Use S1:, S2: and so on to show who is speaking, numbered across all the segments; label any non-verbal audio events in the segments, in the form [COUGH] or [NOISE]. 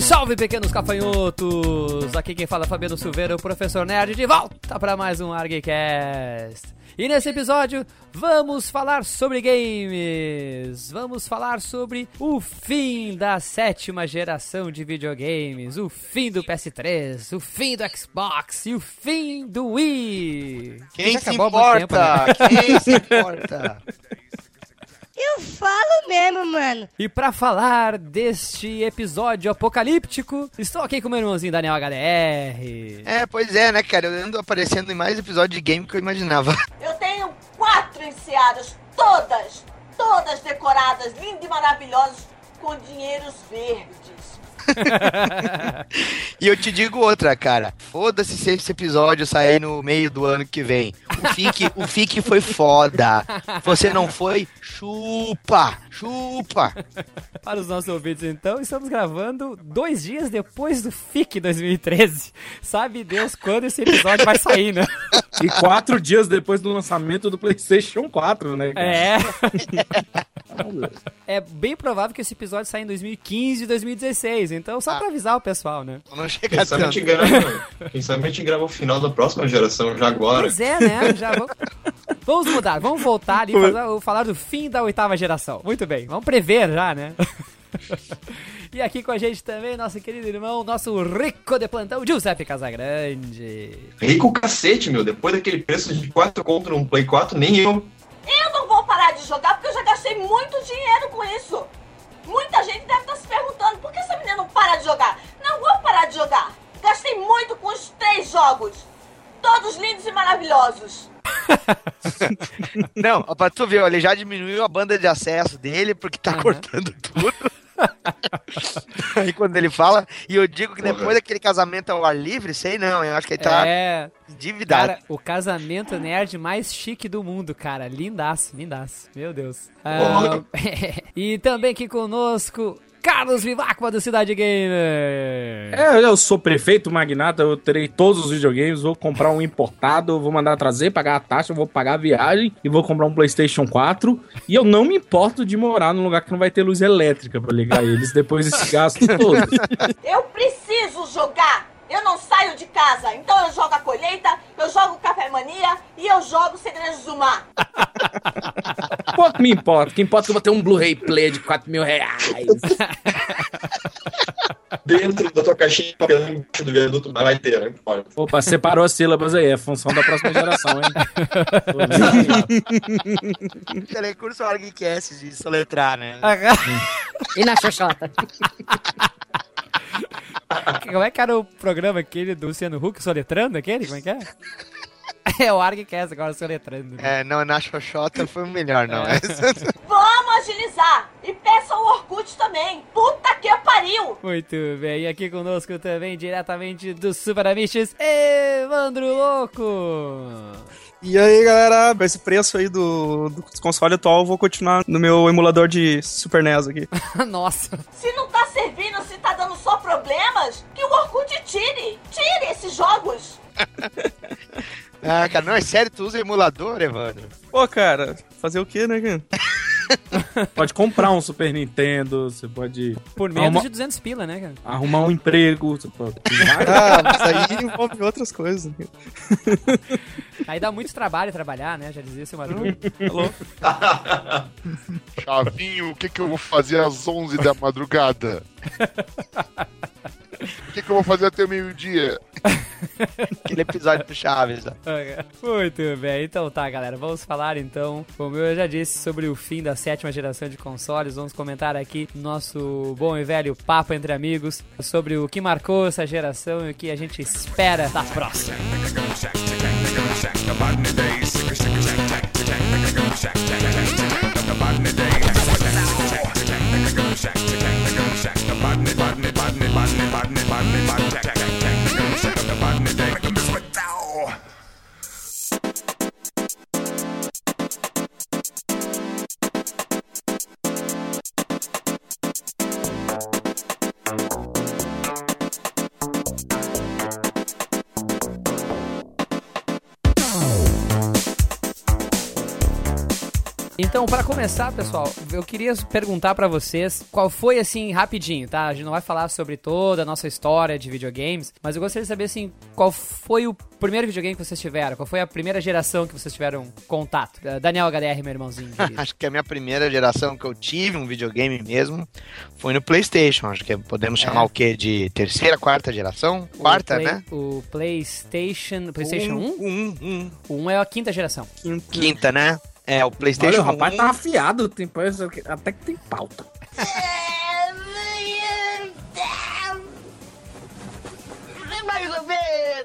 S1: Salve, salve, pequenos cafanhotos! Aqui quem fala é Fabiano Silveira, o professor Nerd, de volta para mais um ArgCast. E nesse episódio vamos falar sobre games. Vamos falar sobre o fim da sétima geração de videogames, o fim do PS3, o fim do Xbox e o fim do Wii.
S2: Quem se importa?
S1: tempo, né?
S2: Quem se importa? [LAUGHS]
S3: Eu falo mesmo, mano.
S1: E pra falar deste episódio apocalíptico, estou aqui com meu irmãozinho Daniel HDR.
S2: É, pois é, né, cara? Eu ando aparecendo em mais episódios de game que eu imaginava.
S4: Eu tenho quatro enseadas, todas, todas decoradas, lindas e maravilosas, com dinheiros verdes.
S2: E eu te digo outra, cara. Foda-se se esse episódio sair no meio do ano que vem. O FIC, o FIC foi foda. Você não foi? Chupa! Chupa!
S1: Para os nossos ouvintes, então, estamos gravando dois dias depois do FIC 2013. Sabe Deus quando esse episódio vai sair, né?
S5: E quatro dias depois do lançamento do PlayStation 4, né? cara?
S1: É. [LAUGHS] É bem provável que esse episódio saia em 2015 e 2016. Então, só pra avisar o pessoal, né?
S2: Não chega
S6: Quem sabe, a gente grava, [LAUGHS] quem sabe a gente grava o final da próxima geração já agora.
S1: Pois é, né? Já vamos... vamos mudar, vamos voltar ali e falar, falar do fim da oitava geração. Muito bem, vamos prever já, né? E aqui com a gente também, nosso querido irmão, nosso rico de plantão, Giuseppe Casagrande.
S6: Rico cacete, meu. Depois daquele preço de 4 contra um Play 4, nem eu.
S4: Eu não vou parar de jogar porque eu já gastei muito dinheiro com isso. Muita gente deve estar se perguntando por que essa menina não para de jogar. Não vou parar de jogar. Gastei muito com os três jogos. Todos lindos e maravilhosos. [LAUGHS]
S2: Não, pra tu ver, ele já diminuiu a banda de acesso dele porque tá cortando tudo. Aí [LAUGHS] quando ele fala, e eu digo que depois
S6: Porra.
S2: daquele casamento ao ar livre, sei não, eu acho que ele tá
S1: É,
S2: endividado.
S1: cara, o casamento nerd mais chique do mundo, cara. Lindaço, lindaço. Meu Deus. Ah, [LAUGHS] e também aqui conosco, Carlos Vivaco do Cidade Gamer.
S5: É, eu sou prefeito magnata, eu terei todos os videogames, vou comprar um importado, vou mandar trazer, pagar a taxa, vou pagar a viagem e vou comprar um PlayStation 4. E eu não me importo de morar num lugar que não vai ter luz elétrica pra ligar eles depois desse gasto todo. [LAUGHS]
S4: Eu preciso jogar. De casa. Então eu jogo a colheita, eu jogo Café Mania e eu jogo Segredos do Mar. [LAUGHS]
S5: Pouco me importa, o que importa é que eu vou ter um Blu-ray Play de 4 mil reais. [LAUGHS]
S6: Dentro da tua caixinha de papel embaixo do viaduto vai ter, não importa.
S5: Opa, separou as sílabas aí, é função da próxima geração, hein? [LAUGHS]
S2: Telecurso ArgCast de soletrar, né?
S3: E na xoxota?
S1: Como é que era o programa aquele do Luciano Huck soletrando aquele? Como é que é? [LAUGHS] É o ArgCast agora soletrando.
S2: É, não, na Xoxota foi o melhor, não. [LAUGHS]
S4: Vamos agilizar. E peça o Orkut também. Puta que pariu.
S1: Muito bem, e aqui conosco também, diretamente do Super Amiches, Evandro Louco!
S7: E aí, galera, esse preço aí do, do console atual, eu vou continuar no meu emulador de Super NES aqui. [LAUGHS]
S1: Nossa,
S4: Se não tá servindo, se tá dando só problemas, que o Orkut tire. Tire esses jogos.
S2: Ah, cara, não, é sério, tu usa emulador, Evandro?
S7: Pô, cara, fazer o quê, né, cara? [LAUGHS]
S5: Pode comprar um Super Nintendo, você pode
S1: por menos
S5: Arruma-
S1: de 200 pila, né, cara?
S5: arrumar um emprego, você pode... [LAUGHS]
S7: Ah, mas aí envolve outras coisas. né?
S1: Aí dá muito trabalho trabalhar, né? Já dizia seu Madruga.
S7: Alô?
S8: Chavinho, o que, que eu vou fazer às 11 da madrugada? [LAUGHS] O que, que eu vou fazer até o meio-dia?
S2: Aquele episódio do Chaves.
S1: Muito bem, então tá, galera. Vamos falar então, como eu já disse, sobre o fim da sétima geração de consoles. Vamos comentar aqui nosso bom e velho papo entre amigos sobre o que marcou essa geração e o que a gente espera da próxima. Então, pra começar, pessoal, eu queria perguntar pra vocês qual foi, assim, rapidinho, tá? A gente não vai falar sobre toda a nossa história de videogames, mas eu gostaria de saber, assim, qual foi o primeiro videogame que vocês tiveram? Qual foi a primeira geração que vocês tiveram contato? Uh, Daniel HDR, meu irmãozinho. [LAUGHS]
S2: Acho que a minha primeira geração que eu tive um videogame mesmo foi no PlayStation. Acho que podemos
S1: É.
S2: chamar o quê? De terceira, quarta geração? Quarta,
S1: o Play-
S2: né?
S1: O PlayStation. PlayStation 1?
S2: Um, um,
S1: O 1 é a quinta geração.
S2: Quinta, né? É, o PlayStation
S5: Olha, o rapaz
S2: 1.
S5: tá afiado, tem, até que tem pauta.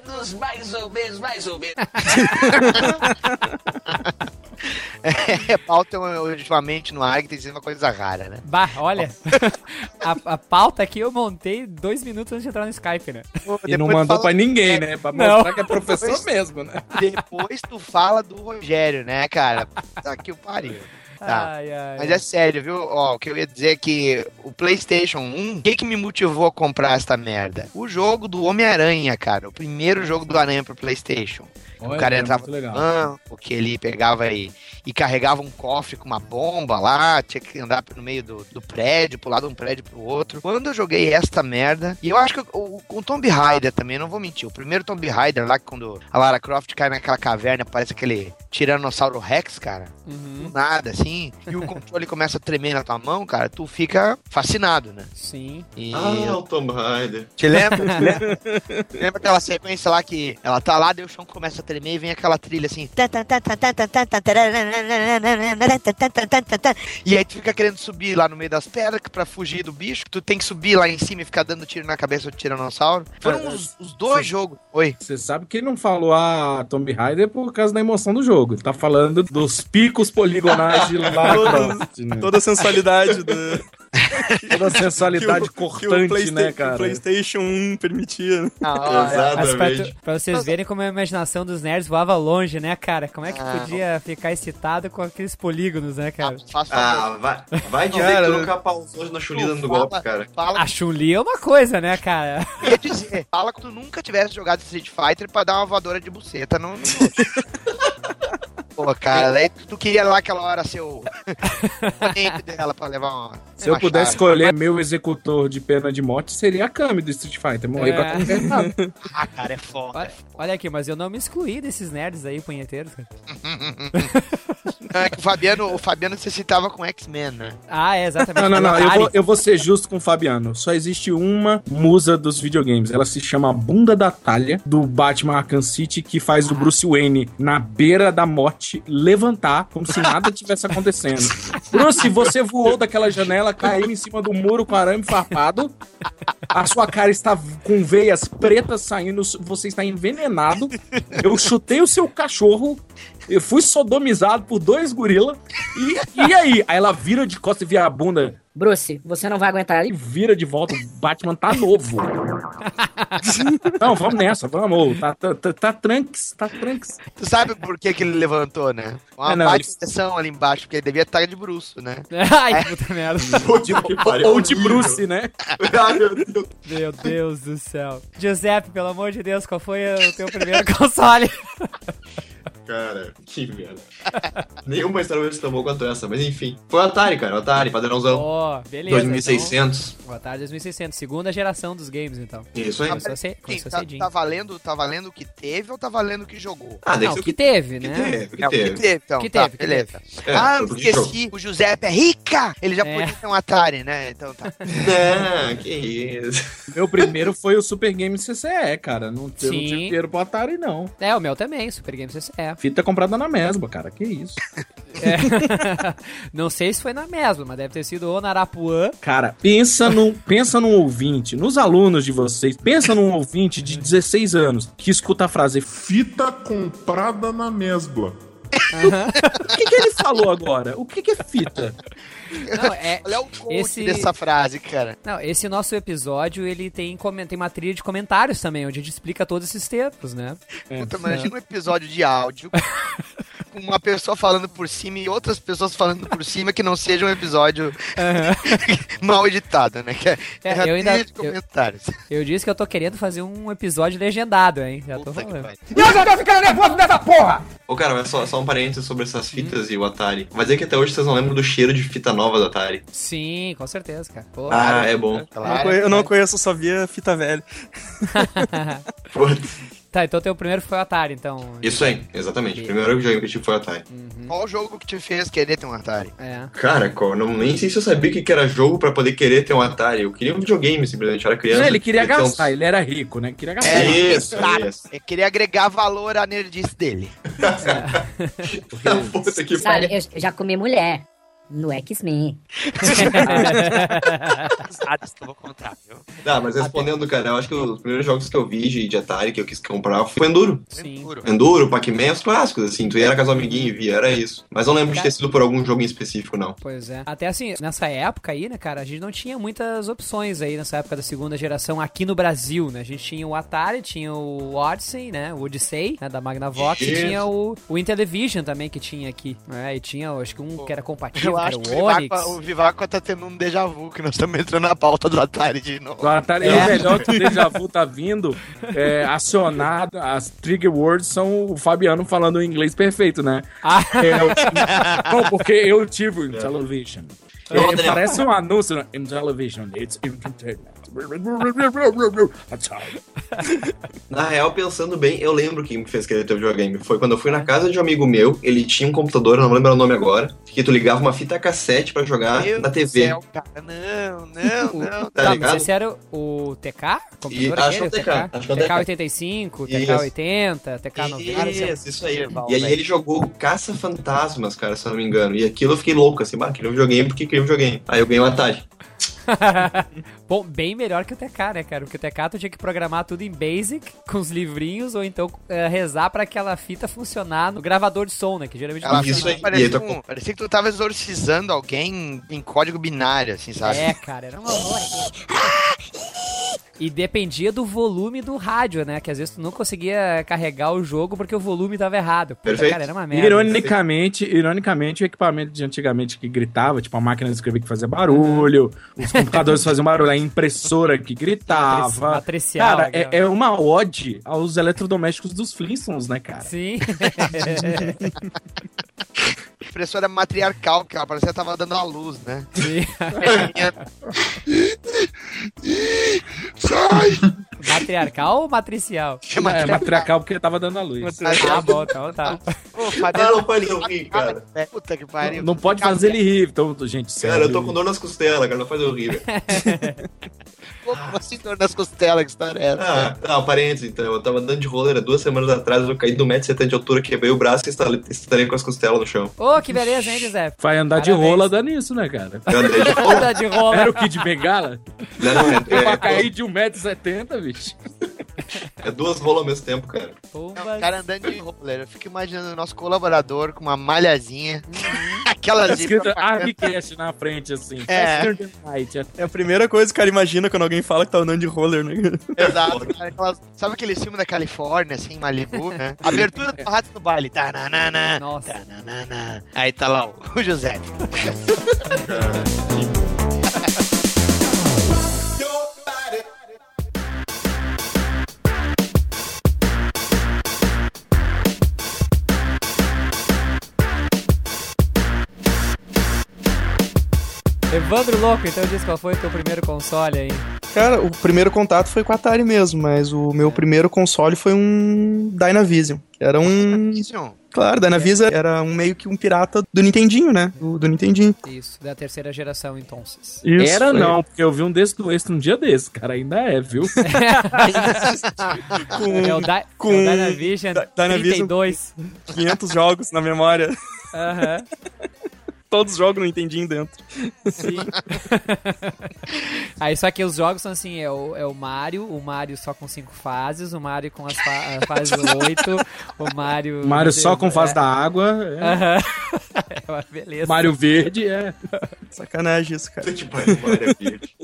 S9: Menos, mais ou menos, mais ou menos. [LAUGHS]
S2: É, pauta ultimamente no ARG tem sido uma coisa rara, né?
S1: Bah, olha. [LAUGHS] a, a pauta aqui eu montei dois minutos antes de entrar no Skype, né?
S5: E não mandou
S2: fala-
S5: pra ninguém, né? Pra
S1: Não.
S5: mostrar que é professor
S2: Depois-
S5: mesmo, né?
S2: Depois tu fala do Rogério, né, cara? Tá que o pariu. Tá.
S1: Ai, ai.
S2: Mas é sério, viu? Ó, o que eu ia dizer é que o PlayStation 1, o que, que me motivou a comprar essa merda? O jogo do Homem-Aranha, cara. O primeiro jogo do Aranha pro PlayStation. O
S5: Olha,
S2: cara
S5: é
S2: entrava no banco, que ele pegava e, e carregava um cofre com uma bomba lá, tinha que andar no meio do, do prédio, pular de um prédio pro outro. Quando eu joguei esta merda, e eu acho que o, o Tomb Raider também, não vou mentir, o primeiro Tomb Raider lá, quando a Lara Croft cai naquela caverna, parece aquele Tiranossauro Rex, cara
S1: Uhum,
S2: do nada, assim, e o controle [LAUGHS] começa a tremer na tua mão, cara, tu fica fascinado, né?
S1: sim.
S2: E
S6: Ah, o Tomb Raider.
S2: te lembra? [LAUGHS] Te lembra? lembra aquela sequência lá que ela tá lá, daí o chão começa a tremer e vem aquela trilha assim, e aí tu fica querendo subir lá no meio das pedras pra fugir do bicho, tu tem que subir lá em cima e ficar dando tiro na cabeça do tiranossauro. Foram
S5: É,
S2: os, os dois jogos. Oi.
S5: Você sabe que ele não falou a Tomb Raider por causa da emoção do jogo. Ele tá falando dos picos poligonais de Lara Croft, né?
S7: Toda a sensualidade do [LAUGHS] [LAUGHS]
S5: Toda a sensualidade [LAUGHS]
S7: que o,
S5: cortante, né,
S7: que o
S5: cara?
S7: PlayStation 1 permitia.
S1: Mas pra,
S6: Exatamente.
S1: tu- pra vocês verem como a imaginação dos nerds voava longe, né, cara? Como é que
S2: Ah.
S1: podia ficar excitado com aqueles polígonos, né, cara?
S2: Favor.
S6: Ah, vai, vai dizer
S7: Cara,
S6: que tu nunca pausou na chulida
S2: Tu
S6: do
S2: fala-
S6: golpe, cara.
S2: Fala
S1: A Chun-Li é uma coisa, né, cara? [LAUGHS]
S2: Eu ia dizer, fala que tu nunca tivesse jogado Street Fighter pra dar uma voadora de buceta no. no... Pô, cara, daí tu, tu queria lá aquela hora ser o oponente dela pra levar uma.
S5: Se eu pudesse escolher meu executor de pena de morte, seria a Kami do Street Fighter. Morrer
S1: É.
S5: pra conversar.
S2: Ah, cara, é foda.
S1: Olha, olha aqui, mas eu não me excluí desses nerds aí, punheteiros. cara.
S2: É que o Fabiano, o Fabiano se citava com X-Men, né?
S1: Ah, é, exatamente.
S5: Não, não, não. Eu vou, eu vou ser justo com o Fabiano. Só existe uma musa dos videogames. Ela se chama Bunda da Talha, do Batman Arkham City, que faz o Bruce Wayne na beira da morte levantar como se nada tivesse acontecendo. Bruce, você voou daquela janela, caiu em cima do muro com arame farpado. A sua cara está com veias pretas saindo, você está envenenado. Eu chutei o seu cachorro. Eu fui sodomizado por dois gorila. E, e aí? Aí ela vira de costas e vira a bunda
S3: Bruce, você não vai aguentar
S5: e
S3: ali?
S5: vira de volta. O Batman tá novo. [LAUGHS] Não, vamos nessa, vamos. Tá, tá, tá, tá tranks, tá tranks.
S2: Tu sabe por que, que ele levantou, né? Uma
S5: É, não, ele-
S2: expressão ali embaixo, porque ele devia estar de bruxo, né? [LAUGHS]
S1: Ai, puta merda. [LAUGHS]
S6: Que pariu,
S5: Ou de. Bruce, né?
S6: Ai, meu Deus.
S1: Meu Deus do céu. Giuseppe, pelo amor de Deus, qual foi o teu primeiro console?
S6: Cara, que merda. Nenhuma história vai ser tão boa quanto essa, mas enfim. Foi o Atari, cara, o Atari, padrãozão.
S1: Ó, beleza.
S6: 2600.
S1: Então, boa tarde, 2600. Segunda geração dos games, então.
S6: Isso aí.
S1: Começou, ce-
S2: Sim,
S1: começou
S2: tá,
S1: cedinho.
S2: tá valendo, tá valendo o que teve ou tá valendo o que jogou?
S6: Ah,
S1: Não,
S6: ser
S1: o que teve,
S6: que
S1: né?
S6: teve, o que
S2: É, o que
S6: teve.
S2: teve, então,
S1: Que
S2: tá,
S1: teve, que
S2: beleza.
S6: É,
S2: ah, esqueci, o Giuseppe é rica! Ele já
S1: É.
S2: podia ter um Atari, né? Então tá.
S6: Não, [LAUGHS] que isso.
S5: Meu primeiro foi o Super Game CCE, cara. Não,
S1: Sim.
S5: tinha dinheiro pro Atari, não.
S1: É, o meu também, Super Game CCE.
S5: Fita comprada na mesma, cara. Que isso.
S1: É. [LAUGHS] Não sei se foi na mesma, mas deve ter sido ou na Arapuã.
S5: Cara, pensa num, pensa num ouvinte, nos alunos de vocês, pensa num ouvinte de 16 anos que escuta a frase
S10: Fita comprada na mesbla. [LAUGHS]
S5: O que, que ele falou agora? O que, que é fita?
S1: Não, é,
S2: Olha o
S1: Esse-
S2: dessa frase, cara.
S1: não, esse nosso episódio, ele tem, tem uma trilha de comentários também, onde a gente explica todos esses tempos, né?
S5: É.
S2: Puta, mas imagina um episódio de áudio [LAUGHS] uma pessoa falando por cima e outras pessoas falando por cima que não seja um episódio [LAUGHS] mal editado, né? Que é,
S1: É,
S2: é
S1: eu ainda-
S2: comentários.
S1: Eu disse que eu tô querendo fazer um episódio legendado, hein? Já tô
S2: Puta que
S1: falando.
S9: Eu já tô ficando nervoso dessa porra!
S6: Ô, cara, mas só, só um parênteses sobre essas fitas e o Atari. Mas é que até hoje vocês não lembram do cheiro de fita nova do Atari.
S1: Sim, com certeza, cara. Pô,
S6: Ah, é bom.
S7: Eu não
S2: Claro.
S7: eu não conheço, só via fita velha. [LAUGHS]
S6: Putz.
S1: Tá, então teu primeiro foi o Atari, então.
S6: Isso aí, exatamente. O primeiro jogo que eu tive foi o Atari.
S2: Qual o jogo que te fez querer ter um Atari?
S1: É.
S6: Cara, não, nem sei se eu sabia o que era jogo pra poder querer ter um Atari. Eu queria um videogame, simplesmente. Eu era criança.
S5: ele queria
S6: um-
S5: gastar, ele era rico, né? Queria gastar.
S6: É isso,
S2: Cara,
S6: isso.
S2: eu queria agregar valor à nerdice dele. [LAUGHS] [LAUGHS]
S6: Puta que
S3: Sabe,
S6: pariu.
S3: eu já comi mulher no X-Men. [LAUGHS]
S2: Eu vou contar, viu?
S6: Tá, mas respondendo, cara, eu acho que os primeiros jogos que eu vi de, Atari que eu quis comprar foi o Enduro.
S1: Sim.
S2: Enduro.
S6: Pac-Man, os clássicos, assim. Tu ia com as amiguinhos e via, era isso. Mas não lembro de ter sido por algum jogo em específico, não.
S1: Pois é. Até assim, nessa época aí, né, cara, a gente não tinha muitas opções aí nessa época da segunda geração aqui no Brasil, né? A gente tinha o Atari, tinha o Odyssey, né? O Odyssey, né, da Magnavox, e tinha o, o Intellivision também que tinha aqui. Né? E tinha, acho que um que era compatível,
S2: Eu acho que
S1: o.
S2: Vivaco, o Vivaco tá tendo um déjà vu, que nós estamos entrando na pauta do Atari de novo.
S5: O Atari é.
S1: É.
S5: o melhor que o Deja Vu tá vindo é, acionado. As trigger words são o Fabiano falando o inglês perfeito, né?
S1: Ah,
S5: É, eu- não, porque eu tive television. É, parece um anúncio né? in television. It's entertainment.
S6: Na real, pensando bem, eu lembro quem me fez querer ter videogame. Foi quando eu fui na casa de um amigo meu, ele tinha um computador, eu não lembro o nome agora, que tu ligava uma fita cassete pra jogar
S2: Meu
S6: na TV.
S2: céu, cara, não, não, [LAUGHS] não.
S6: Tá
S1: tá, mas
S6: ligado?
S1: esse era o, TK? Computador
S6: E-
S1: aquele,
S6: acho que é o
S1: o
S6: TK, acho que é o
S1: TK
S6: TK.
S1: 85, TK
S6: Isso.
S1: 80, TK 90.
S6: Isso, isso aí. E aí ele jogou Caça Fantasmas, cara, se eu não me engano. E aquilo eu fiquei louco, assim, bah, queria um videogame porque queria um videogame. Aí eu ganhei um Atari. [LAUGHS]
S1: Bom, bem melhor que o TK, né, cara? Porque o TK tu tinha que programar tudo em Basic, com os livrinhos, ou então eh, rezar pra aquela fita funcionar no gravador de som, né? Que geralmente
S2: Ela
S6: Isso aí.
S2: parecia,
S6: tu-
S2: um- parecia que tu tava exorcizando alguém em código binário, assim, sabe?
S1: É, cara, era um horror. [LAUGHS] E dependia do volume do rádio, né? Que às vezes tu não conseguia carregar o jogo porque o volume tava errado. Puta,
S6: Perfeito.
S1: cara, era uma merda.
S5: Ironicamente, ironicamente, o equipamento de antigamente que gritava, tipo a máquina de escrever que fazia barulho, os computadores faziam barulho, a impressora que gritava.
S1: Matricial,
S5: Cara, é, é uma ode aos eletrodomésticos dos Flintstones, né, cara?
S1: Sim. [LAUGHS]
S2: Impressora matriarcal, que ela parecia que tava dando a luz, né?
S1: Sim. [LAUGHS] [LAUGHS]
S8: Sai!
S1: Matriarcal ou matricial?
S5: É, matriarcal porque tava dando a luz.
S1: Ah, bom, então tá.
S2: Ô,
S6: Ah, não eu rir, cara.
S2: Puta que pariu.
S5: Não pode fazer ele rir, então, gente.
S6: Cara,
S5: sério.
S6: eu tô com dor nas costelas, cara, não faz eu rir, velho. [LAUGHS]
S2: Como assim, dor nas costelas, que história é essa?
S6: Ah, não, parênteses, então. Eu tava andando de roller há duas semanas atrás, eu caí de 1,70m de altura, quebrei o braço e estalei, estalei com as costelas no chão.
S1: Ô, que beleza, hein, José?
S5: Vai andar de
S1: Parabéns.
S5: rola dando isso, né, cara?
S6: Eu andei de roller.
S1: Tá de rola.
S5: Era o Kid Bengala?
S6: Não, não, é,
S5: Eu pra
S6: é,
S5: cair de 1,70m, bicho.
S6: É duas rolas ao mesmo tempo, cara.
S2: Não, o cara andando de roller. Eu fico imaginando o nosso colaborador com uma malhazinha. [LAUGHS] Aquela
S5: Tá escrito. Argcast na frente, assim.
S2: É.
S5: Light.
S7: É a primeira coisa que o cara imagina quando alguém fala que tá andando de roller, né?
S2: Exato. cara, aquelas- sabe aquele filme da Califórnia, assim, Malibu, né? [LAUGHS] Abertura do rato no baile. Tananana,
S1: Nossa.
S2: tananana. Aí tá lá o, o [LAUGHS] José.
S1: Evandro Louco, então diz qual foi o teu primeiro console aí.
S7: Cara, o primeiro contato foi com a Atari mesmo, mas o meu primeiro console foi um Dynavision. Era um.
S2: Isso.
S7: Claro, Dynavision era um meio que um pirata do Nintendinho, né? Do, do Nintendinho.
S1: Isso, da terceira geração, então.
S5: Era não, porque eu vi um desse do extra um dia desse, cara. Ainda é, viu? [LAUGHS]
S7: Com
S1: É o, Di
S7: com-
S1: é o Dynavision
S7: Dy- Dynavision
S1: 32.
S7: 500 jogos na memória.
S1: Aham,
S7: Todos os jogos no Nintendinho dentro.
S1: sim. [LAUGHS] Aí só que os jogos são assim, é o, é o Mario, o Mario só com cinco fases, o Mario com as fa a fase [LAUGHS] 8, o Mario...
S5: Mario só com fase
S1: é,
S5: da água. é.
S1: Aham. [LAUGHS] É uma beleza.
S5: Mario verde, é.
S7: Sacanagem isso, cara.
S6: Que pariu, Mario Verde.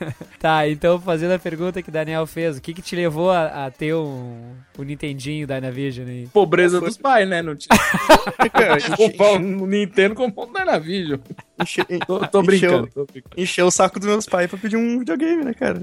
S6: [LAUGHS]
S1: Tá, então fazendo a pergunta que o Daniel fez, o que que te levou a, a ter um, um Nintendinho Dynavision aí?
S5: Pobreza dos pais, né? Não tinha. [LAUGHS] [LAUGHS] comprar um Nintendo comprou um Dynavision.
S7: Enche,
S5: Tô, tô brincando.
S7: encheu, o saco dos meus pais pra pedir um videogame, né, cara?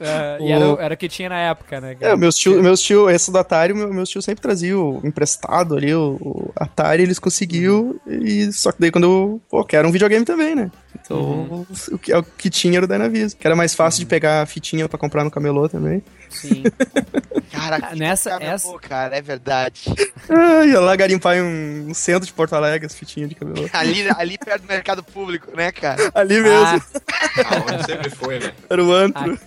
S1: Ah, e era, o- era o que tinha na época, né?
S7: É, meus tio, meus tio, esse do Atari, meu, meus tio sempre trazia o emprestado ali, o, o Atari, eles conseguiu, e só que daí quando eu, pô, quero um videogame também, né? Então, o, que, o que tinha era o Dynavision, que era mais fácil de pegar a fitinha pra comprar no camelô também.
S1: Sim. [LAUGHS]
S2: Cara,
S1: Ah, nessa-
S2: cara,
S1: essa-
S2: pô, cara, é verdade.
S7: Ah, ia lá garimpar em um, centro de Porto Alegre, as fitinhas de camelô. [LAUGHS]
S2: Ali, ali perto do mercado público, né, cara?
S7: Ali mesmo,
S1: Ah,
S6: Ah, onde sempre foi, né?
S7: era o antro.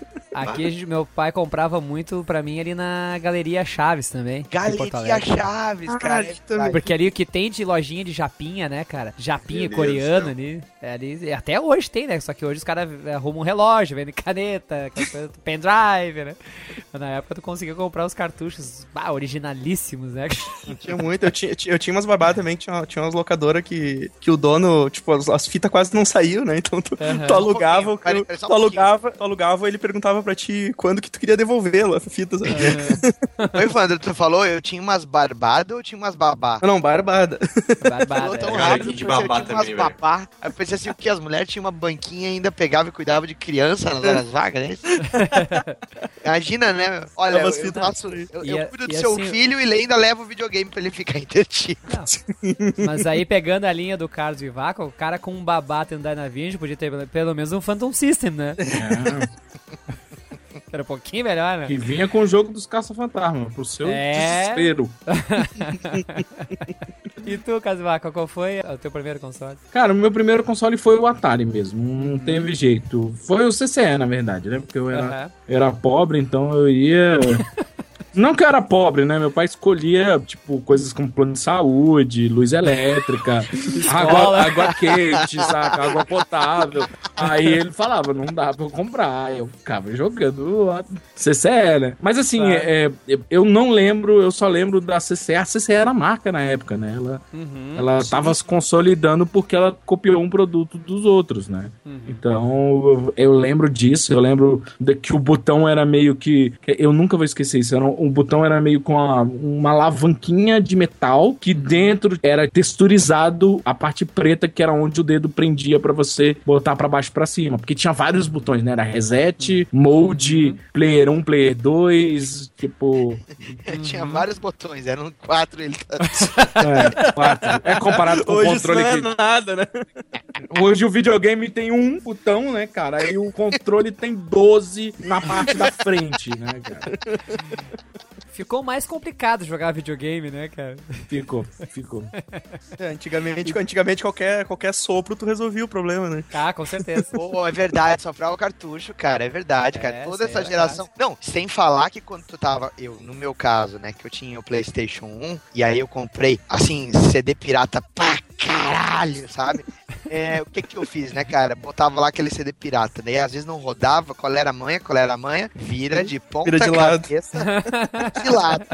S1: Aqui gente- meu pai comprava muito pra mim ali na Galeria Chaves também.
S2: Galeria. Chaves, cara.
S7: ali
S2: é.
S1: Porque ali o que tem de lojinha de japinha, né, cara? Japinha
S6: Deus
S1: coreana
S6: do
S1: ali. É, ali. Até hoje tem, né? Só que hoje os caras arrumam um relógio, vendem caneta, [LAUGHS] pendrive, né? Mas na época tu conseguia comprar os cartuchos bah, originalíssimos, né?
S7: Tinha muito, eu tinha, eu tinha umas babadas também, que tinha, tinha umas locadoras que, que o dono, tipo, as, as fitas quase não saíam, né? Então tu,
S1: Aham.
S7: tu alugava,
S2: Um um
S7: tu alugava, tu alugava, ele perguntava pra ti quando que tu queria devolvê-lo, essa fita. sabe?
S2: Ô, Evandro, tu falou, eu tinha umas barbadas ou tinha umas babá?
S7: Não, barbada.
S1: Barbada,
S2: Falou tão
S1: é.
S2: Rápido
S6: de
S2: que eu
S6: babá
S2: tinha umas
S6: também, velho.
S2: babá. Aí eu pensei assim, o que? As mulheres tinham uma banquinha e ainda pegava e cuidava de criança nas horas vagas, né? [LAUGHS] Imagina, né? Olha, eu, eu,
S7: fitas
S2: faço,
S7: pra
S2: eu, eu
S1: a-
S2: cuido do
S1: e
S2: seu
S1: assim-
S2: filho e ainda levo o videogame pra ele ficar entretido.
S1: Mas aí, pegando a linha do Carlos Vivaco, o cara com um babá tendo Dynavision podia ter pelo- pelo menos um Phantom System, né?
S5: É, [LAUGHS]
S1: Era um pouquinho melhor, né?
S5: que vinha com o jogo dos caça-fantasma, pro seu
S1: É.
S5: desespero. [LAUGHS]
S1: E tu, Carlos Vivaco, qual foi o teu primeiro console?
S5: Cara, o meu primeiro console foi o Atari mesmo, não teve jeito. Foi o CCE, na verdade, né? Porque eu era, era pobre, então eu ia. Não que eu era pobre, né? Meu pai escolhia, tipo, coisas como plano de saúde, luz elétrica, [LAUGHS] água, água quente, saca? Água potável. Aí ele falava, não dá pra eu comprar. Eu ficava jogando a CCE, né? Mas assim,
S1: Claro.
S5: é, é, eu não lembro, eu só lembro da CCE. A CCE era marca na época, né? Ela,
S1: Uhum.
S5: ela tava se consolidando porque ela copiou um produto dos outros, né?
S1: Uhum.
S5: Então, eu, eu lembro disso, eu lembro de que o botão era meio que. que Eu nunca vou esquecer isso. Era um, o botão era meio com uma, uma alavanquinha de metal que dentro era texturizado a parte preta, que era onde o dedo prendia pra você botar pra baixo e pra cima. Porque tinha vários botões, né? Era reset, mode, player 1, player 2, tipo. [LAUGHS]
S2: Tinha vários botões, eram quatro. Ele tá-
S5: É, quatro. É comparado com o
S7: Hoje isso
S5: controle
S7: não é
S5: que.
S7: nada, né?
S5: Hoje o videogame tem um botão, né, cara? E o controle tem 12 na parte da frente, né, cara?
S1: Ficou mais complicado jogar videogame, né, cara?
S5: Ficou, ficou. [LAUGHS]
S7: É, antigamente, antigamente qualquer, qualquer sopro tu resolvia o problema, né?
S1: Ah, com certeza. [LAUGHS]
S2: Pô, é verdade, soprar o cartucho, cara, é verdade,
S1: É,
S2: cara. Toda essa
S1: era
S2: geração. Não, sem falar que quando tu tava, eu, no meu caso, né, que eu tinha o PlayStation 1, e aí eu comprei, assim, CD pirata pra caralho, sabe? É, o que que eu fiz, né, cara? Botava lá aquele CD pirata, daí às vezes não rodava, qual era a manha, qual era a manha, vira de ponta
S7: Vira de lado.
S2: cabeça de lado.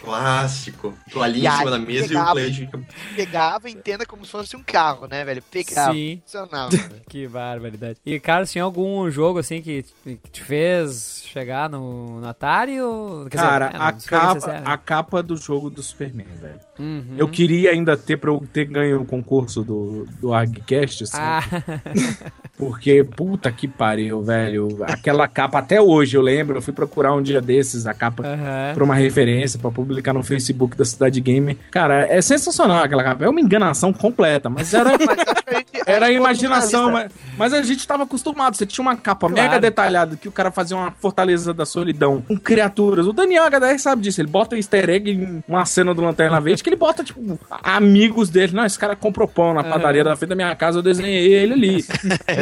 S6: Clássico. Toalhinha
S2: E
S6: em cima da mesa e
S2: pegava-
S6: o play de...
S2: Pegava, entenda como se fosse um carro, né, velho? Pegava,
S1: Sim.
S2: funcionava. velho. [LAUGHS]
S1: Que barbaridade. E, Carlos, tinha algum jogo, assim, que, te fez chegar no, no Atari? Ou... Quer dizer,
S5: Cara,
S1: é,
S5: a,
S1: no Super
S5: capa,
S1: né?
S5: a capa do jogo do Superman, velho.
S1: Uhum.
S5: Eu queria ainda ter pra eu ter ganho o concurso do, do ArgCast, assim.
S1: Ah, [LAUGHS]
S5: Porque, puta que pariu, velho. Aquela capa, até hoje eu lembro, eu fui procurar um dia desses a capa
S1: aham.
S5: pra uma referência, pra publicar no Facebook da Cidade Game. Cara, é sensacional aquela capa. É uma enganação completa, mas era,
S2: Mas a
S5: era
S2: que
S5: imaginação. Mas, mas a gente tava acostumado. Você tinha uma capa
S1: Claro.
S5: mega detalhada que o cara fazia uma fortaleza da solidão com criaturas. O Daniel HDR sabe disso. Ele bota easter egg em uma cena do Lanterna Verde que ele bota, tipo, amigos dele. Não, esse cara comprou pão na padaria da frente da minha casa, eu desenhei ele ali. [LAUGHS]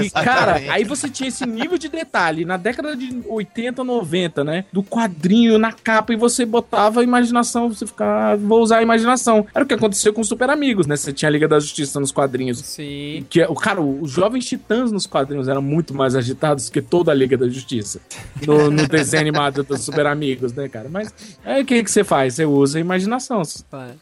S5: E, cara, aí você tinha esse nível de detalhe na década de 80, 90, né? Do quadrinho na capa e você botava a imaginação, você ficava, vou usar a imaginação. Era o que aconteceu com os Super Amigos, né? Você tinha a Liga da Justiça nos quadrinhos.
S1: Sim.
S5: Que o cara, os jovens titãs nos quadrinhos eram muito mais agitados que toda a Liga da Justiça. No, no desenho animado dos Super Amigos, né, cara? Mas aí o que, que você faz? Você usa a imaginação.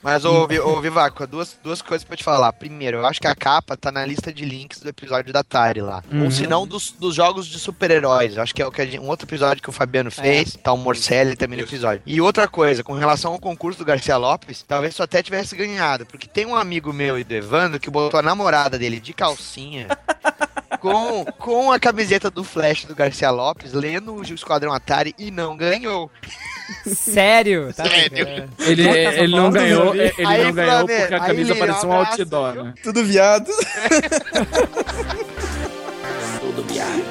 S2: Mas, ô, ô Vivaco, duas, duas coisas pra te falar. Primeiro, eu acho que a capa tá na lista de links do episódio da Atari lá.
S5: Uhum.
S2: Ou se não, dos, dos jogos de super-heróis. Eu acho que é o que a gente- um outro episódio que o Fabiano fez. Tá o Morcelli também no episódio. E outra coisa, com relação ao concurso do Garcia Lopes, talvez tu até tivesse ganhado. Porque tem um amigo meu e do Evandro que botou a namorada dele de calcinha. Com, com a camiseta do Flash do Garcia Lopes, lendo o Esquadrão Atari e não ganhou.
S1: Sério? Tá
S2: Sério.
S5: Ele, ele não ganhou, ele
S2: Aí,
S5: não ganhou porque a camisa parecia um outdoor, né?
S7: Tudo viado.
S5: Tudo viado.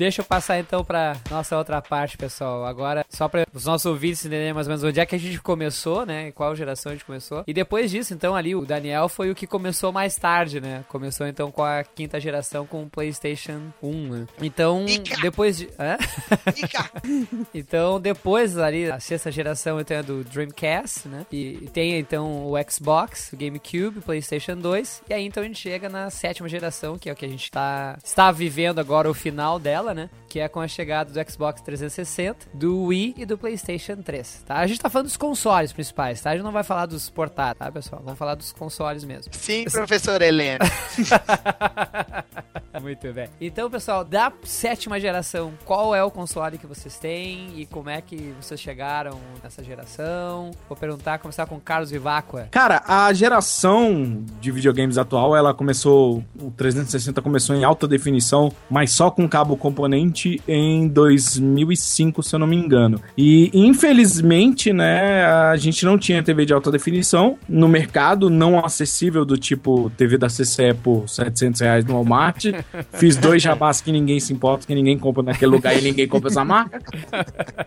S1: Deixa eu passar então pra nossa outra parte, pessoal. Agora, só para os nossos ouvintes entenderem mais ou menos onde é que a gente começou, né? Qual geração a gente começou. E depois disso, então, ali, o Daniel foi o que começou mais tarde, né? Começou então com a quinta geração com o PlayStation 1, né? Então, depois de. Hã? [LAUGHS] então, depois ali, a sexta geração então é do Dreamcast, né? E, e tem então o Xbox, o GameCube, o PlayStation 2. E aí então a gente chega na sétima geração, que é o que a gente tá, está vivendo agora, o final dela, né? Que é com a chegada do Xbox 360, do Wii e do PlayStation 3, tá? A gente tá falando dos consoles principais, tá? A gente não vai falar dos portáteis, tá, pessoal? Vamos falar dos consoles mesmo.
S2: Sim, professor Helena. [LAUGHS]
S1: Muito bem. Então, pessoal, da sétima geração, qual é o console que vocês têm e como é que vocês chegaram nessa geração? Vou perguntar, começar com o Carlos Vivacqua.
S5: Cara, a geração de videogames atual, ela começou, o 360 começou em alta definição, mas só com cabo componente em 2005, se eu não me engano. E infelizmente, né, a gente não tinha TV de alta definição no mercado, não acessível do tipo TV da CCE por 700 reais no Walmart. [LAUGHS] Fiz dois jabás que ninguém se importa, que ninguém compra naquele lugar e ninguém compra essa marca.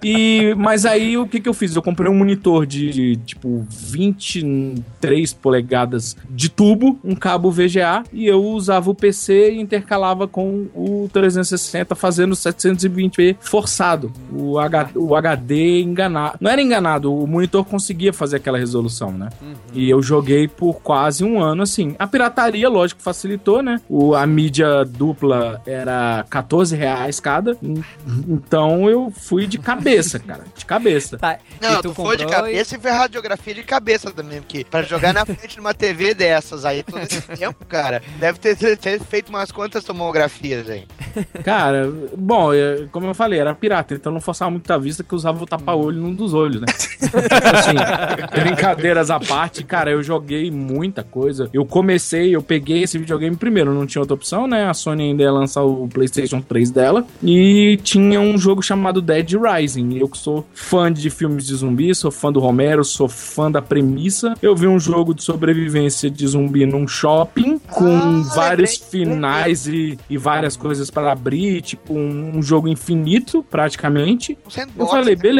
S5: E, mas aí o que, que eu fiz? Eu comprei um monitor de tipo 23 polegadas de tubo, um cabo VGA, e eu usava o PC e intercalava com o 360 fazendo 720p forçado. O, H, o HD enganado. Não era enganado, o monitor conseguia fazer aquela resolução, né? E eu joguei por quase um ano assim. A pirataria, lógico, facilitou, né? O, a mídia dupla era 14 reais cada. Então eu fui de cabeça, cara. De cabeça.
S1: Tá,
S2: Não, tu, foi de cabeça e foi radiografia de cabeça também, porque pra jogar na frente de uma TV dessas aí todo esse [LAUGHS] tempo, cara, deve ter, ter feito umas quantas tomografias aí.
S5: Cara, bom, como eu falei, era pirata, então não forçava muito a vista que eu usava o tapa-olho num dos olhos, né? [LAUGHS] assim, brincadeiras à parte, cara, eu joguei muita coisa. Eu comecei, eu peguei esse videogame primeiro, não tinha outra opção, né? A Sony ainda ia lançar o PlayStation 3 dela e tinha um jogo chamado Dead Rising. Eu que sou fã de filmes de zumbi, sou fã do Romero, sou fã da premissa. Eu vi um jogo de sobrevivência de zumbi num shopping com vários finais e, e várias coisas para abrir, tipo um, um jogo infinito, praticamente. Eu falei, beleza.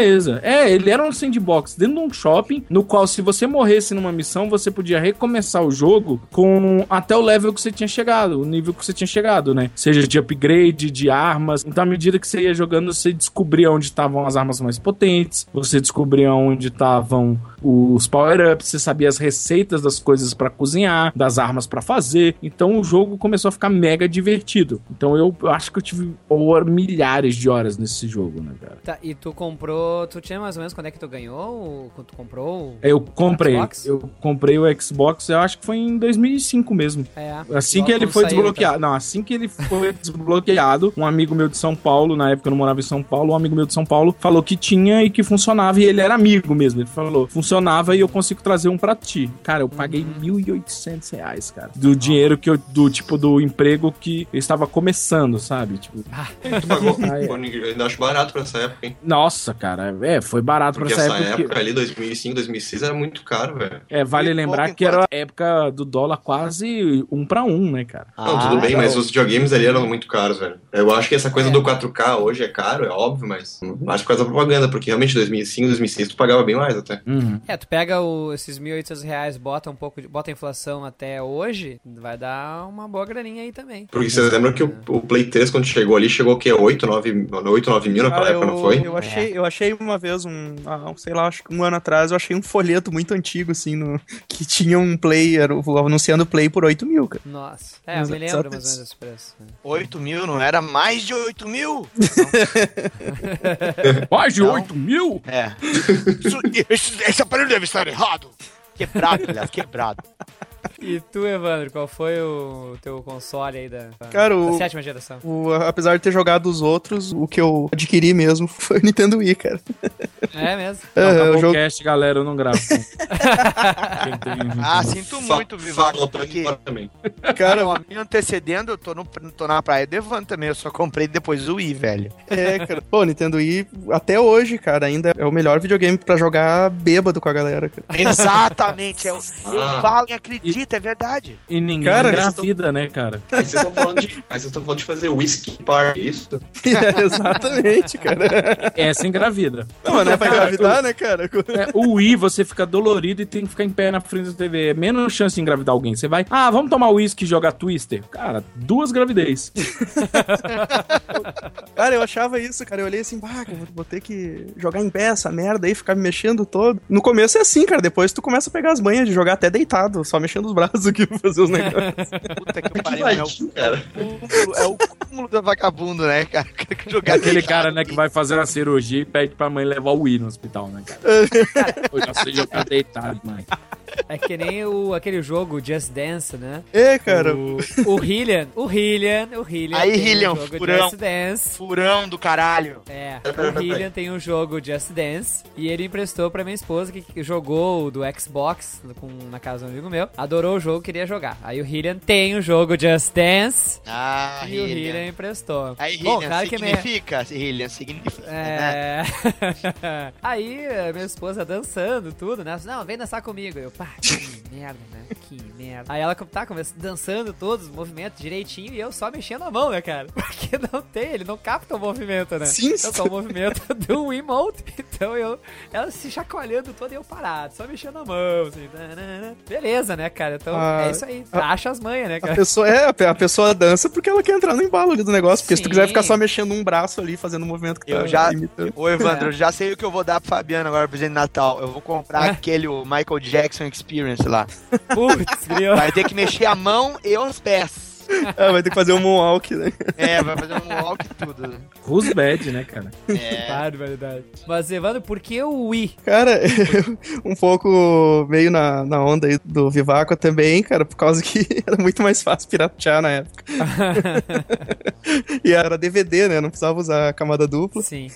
S5: É, ele era um sandbox dentro de um shopping, no qual se você morresse numa missão, você podia recomeçar o jogo com até o level que você tinha chegado, o nível que você tinha chegado, né? Seja de upgrade, de armas. Então, à medida que você ia jogando, você descobria onde estavam as armas mais potentes, você descobria onde estavam os power-ups, você sabia as receitas das coisas para cozinhar, das armas para fazer. Então o jogo começou a ficar mega divertido. Então eu, acho que eu tive or, milhares de horas nesse jogo, né, cara?
S1: Tá, e tu comprou. Tu tinha mais ou menos quando é que tu ganhou? Quando tu comprou?
S5: Eu comprei. Eu comprei o Xbox, eu acho que foi em 2005 mesmo.
S1: É.
S5: Assim
S1: Logo
S5: que ele foi
S1: saiu,
S5: desbloqueado. Não, assim que ele foi [LAUGHS] desbloqueado, um amigo meu de São Paulo, na época eu não morava em São Paulo, um amigo meu de São Paulo falou que tinha e que funcionava, e ele era amigo mesmo. Ele falou, funcionava e eu consigo trazer um pra ti. Cara, eu paguei
S1: Uhum.
S5: 1.800 reais, cara. Do dinheiro que eu, do tipo, do emprego que eu estava começando, sabe? Tipo, [LAUGHS]
S6: Tu pagou?
S5: Ah, é.
S6: Pô, Eu ainda acho barato pra essa época, hein?
S5: nossa, cara, é, foi barato
S6: Porque
S5: pra
S6: essa
S5: essa época.
S6: época ali, 2005, 2006, era muito caro, velho.
S5: É, vale
S2: E
S5: lembrar que era a época do dólar quase um pra um, né, cara?
S6: Não,
S2: Ah,
S6: tudo bem,
S2: então.
S6: mas os videogames ali eram muito caros, velho. Eu acho que essa coisa do 4K hoje é caro, é óbvio, mas acho por causa da propaganda, porque realmente 2005, 2006 tu pagava bem mais até.
S5: Uhum.
S1: É, tu pega o- esses 1.800 reais, bota um pouco, de- bota a inflação até hoje, vai dar uma boa graninha aí também.
S6: Porque vocês lembram que o, o Play 3, quando chegou ali, chegou o quê? 8, 9, 8, 9 mil naquela
S7: Cara,
S6: época,
S7: eu,
S6: não foi?
S7: eu achei, eu achei uma vez um, ah, sei lá, acho que um ano atrás, eu achei um folheto muito antigo, assim, no, que tinha um play, era o- anunciando play por 8 mil, cara.
S1: Nossa. É, eu me lembro
S7: Exato
S1: mais ou menos
S7: isso.
S1: desse preço. né?
S2: 8 mil, não era mais de 8 mil? [LAUGHS]
S5: Mais de
S2: Não.
S5: 8 mil?
S2: É. Isso- esse, esse aparelho deve estar errado. Quebrado, aliás, quebrado.
S1: E tu, Evandro, qual foi o teu console aí da,
S7: Cara,
S1: da
S7: o-
S1: sétima geração?
S7: O- apesar de ter jogado os outros, o que eu adquiri mesmo [LAUGHS] foi o Nintendo Wii, cara.
S1: É mesmo?
S7: É,
S5: Acabou
S7: o
S5: o
S7: jogo,
S5: cast, galera, eu não gravo. [LAUGHS]
S2: Ah, sinto muito,
S6: mim
S2: porque
S6: também.
S7: cara,
S2: Não, me antecedendo, eu tô, no, tô na praia do Evan também, eu só comprei depois o Wii, velho.
S7: é, cara. Pô, o Nintendo Wii, até hoje, cara, ainda é o melhor videogame pra jogar bêbado com a galera, cara.
S2: Exatamente, eu, eu
S6: Ah.
S2: falo e acredito, é verdade.
S5: E ninguém
S7: Cara,
S5: engravida, né, cara?
S6: Aí vocês estão falando de, falando fazer whisky bar, é isso? [LAUGHS]
S7: É, exatamente, cara.
S5: Essa engravida.
S7: Não, mas não é pra engravidar, né, cara?
S5: É, o Wii, você fica dolorido e tem que ficar em pé na frente da TV. É menos chance de engravidar alguém. Você vai, ah, vamos tomar uísque e jogar Twister. Cara, duas gravidez. [LAUGHS]
S7: Cara, eu achava isso, cara. Eu olhei assim, bah, vou ter que jogar em pé essa merda aí, ficar me mexendo todo. No começo é assim, cara. Depois tu começa a pegar as manhas de jogar até deitado, só mexendo os braços aqui pra fazer os [LAUGHS] negócios.
S2: Puta que
S6: Que
S2: pariu, é o, cúmulo, é o cúmulo da vagabundo, né, cara? [LAUGHS] Jogar
S5: Aquele cara, né, que vai fazer uma cirurgia e pede pra mãe levar o Wii no hospital, né, cara? Eu já sei jogar deitado, mãe.
S1: É que nem o, aquele jogo Just Dance, né?
S7: É, cara.
S1: O, o Hillian, o Hillian, o Hillian.
S2: Aí,
S1: um
S2: Hillian,
S1: jogo
S2: furão.
S1: Just Dance.
S2: Furão do caralho.
S1: É, o Hillian tem um jogo Just Dance e ele emprestou pra minha esposa que que jogou do Xbox com, na casa de um amigo meu. Adorou o jogo, queria jogar. Aí o Hillian tem o jogo Just Dance
S2: Ah,
S1: e o Hillian
S2: Hillian.
S1: emprestou.
S2: Aí,
S1: Bom,
S2: Hillian,
S1: claro que é minha...
S2: significa, Hillian, significa, né?
S1: É. [LAUGHS] [LAUGHS] Aí, a minha esposa dançando, tudo, né? Não, vem dançar comigo. Eu, pá, que merda, né? Que merda. Aí ela tá começando, dançando todos os movimentos direitinho e eu só mexendo a mão, né, cara? [LAUGHS] Porque não tem, ele não capta o movimento, né?
S7: Sim,
S1: Eu só o movimento [LAUGHS] do Wiimote. Então eu, ela se chacoalhando toda e eu parado, só mexendo a mão, assim. nanana. Beleza, né, cara? Então
S7: Ah,
S1: é isso aí. Acha as manhas, né,
S7: A
S1: cara?
S7: pessoa, é, a pe- a pessoa dança porque ela quer entrar no embalo ali do negócio. Porque se tu
S1: Sim.
S7: quiser ficar só mexendo um braço ali, fazendo um movimento que
S2: Eu
S7: tá
S2: já-
S7: imitando.
S2: Ô, Evandro,
S1: É.
S2: eu já sei o que eu vou dar pro Fabiano agora, presente de Natal. Eu vou comprar
S1: É.
S2: aquele o Michael Jackson Experience lá. [LAUGHS]
S1: Putz. [LAUGHS]
S2: Vai ter que mexer a mão e os pés.
S7: Ah, vai ter que fazer um moonwalk, né?
S2: É, vai fazer um walk e tudo.
S5: Who's bad, né, cara?
S2: É.
S1: Barbaridade. Mas, Evandro, por que o Wii?
S7: Cara, [LAUGHS] um pouco meio na, na onda aí do Vivaco também, cara, por causa que [LAUGHS] era muito mais fácil piratear na época. e era DVD, né? Não precisava usar a camada dupla.
S1: Sim.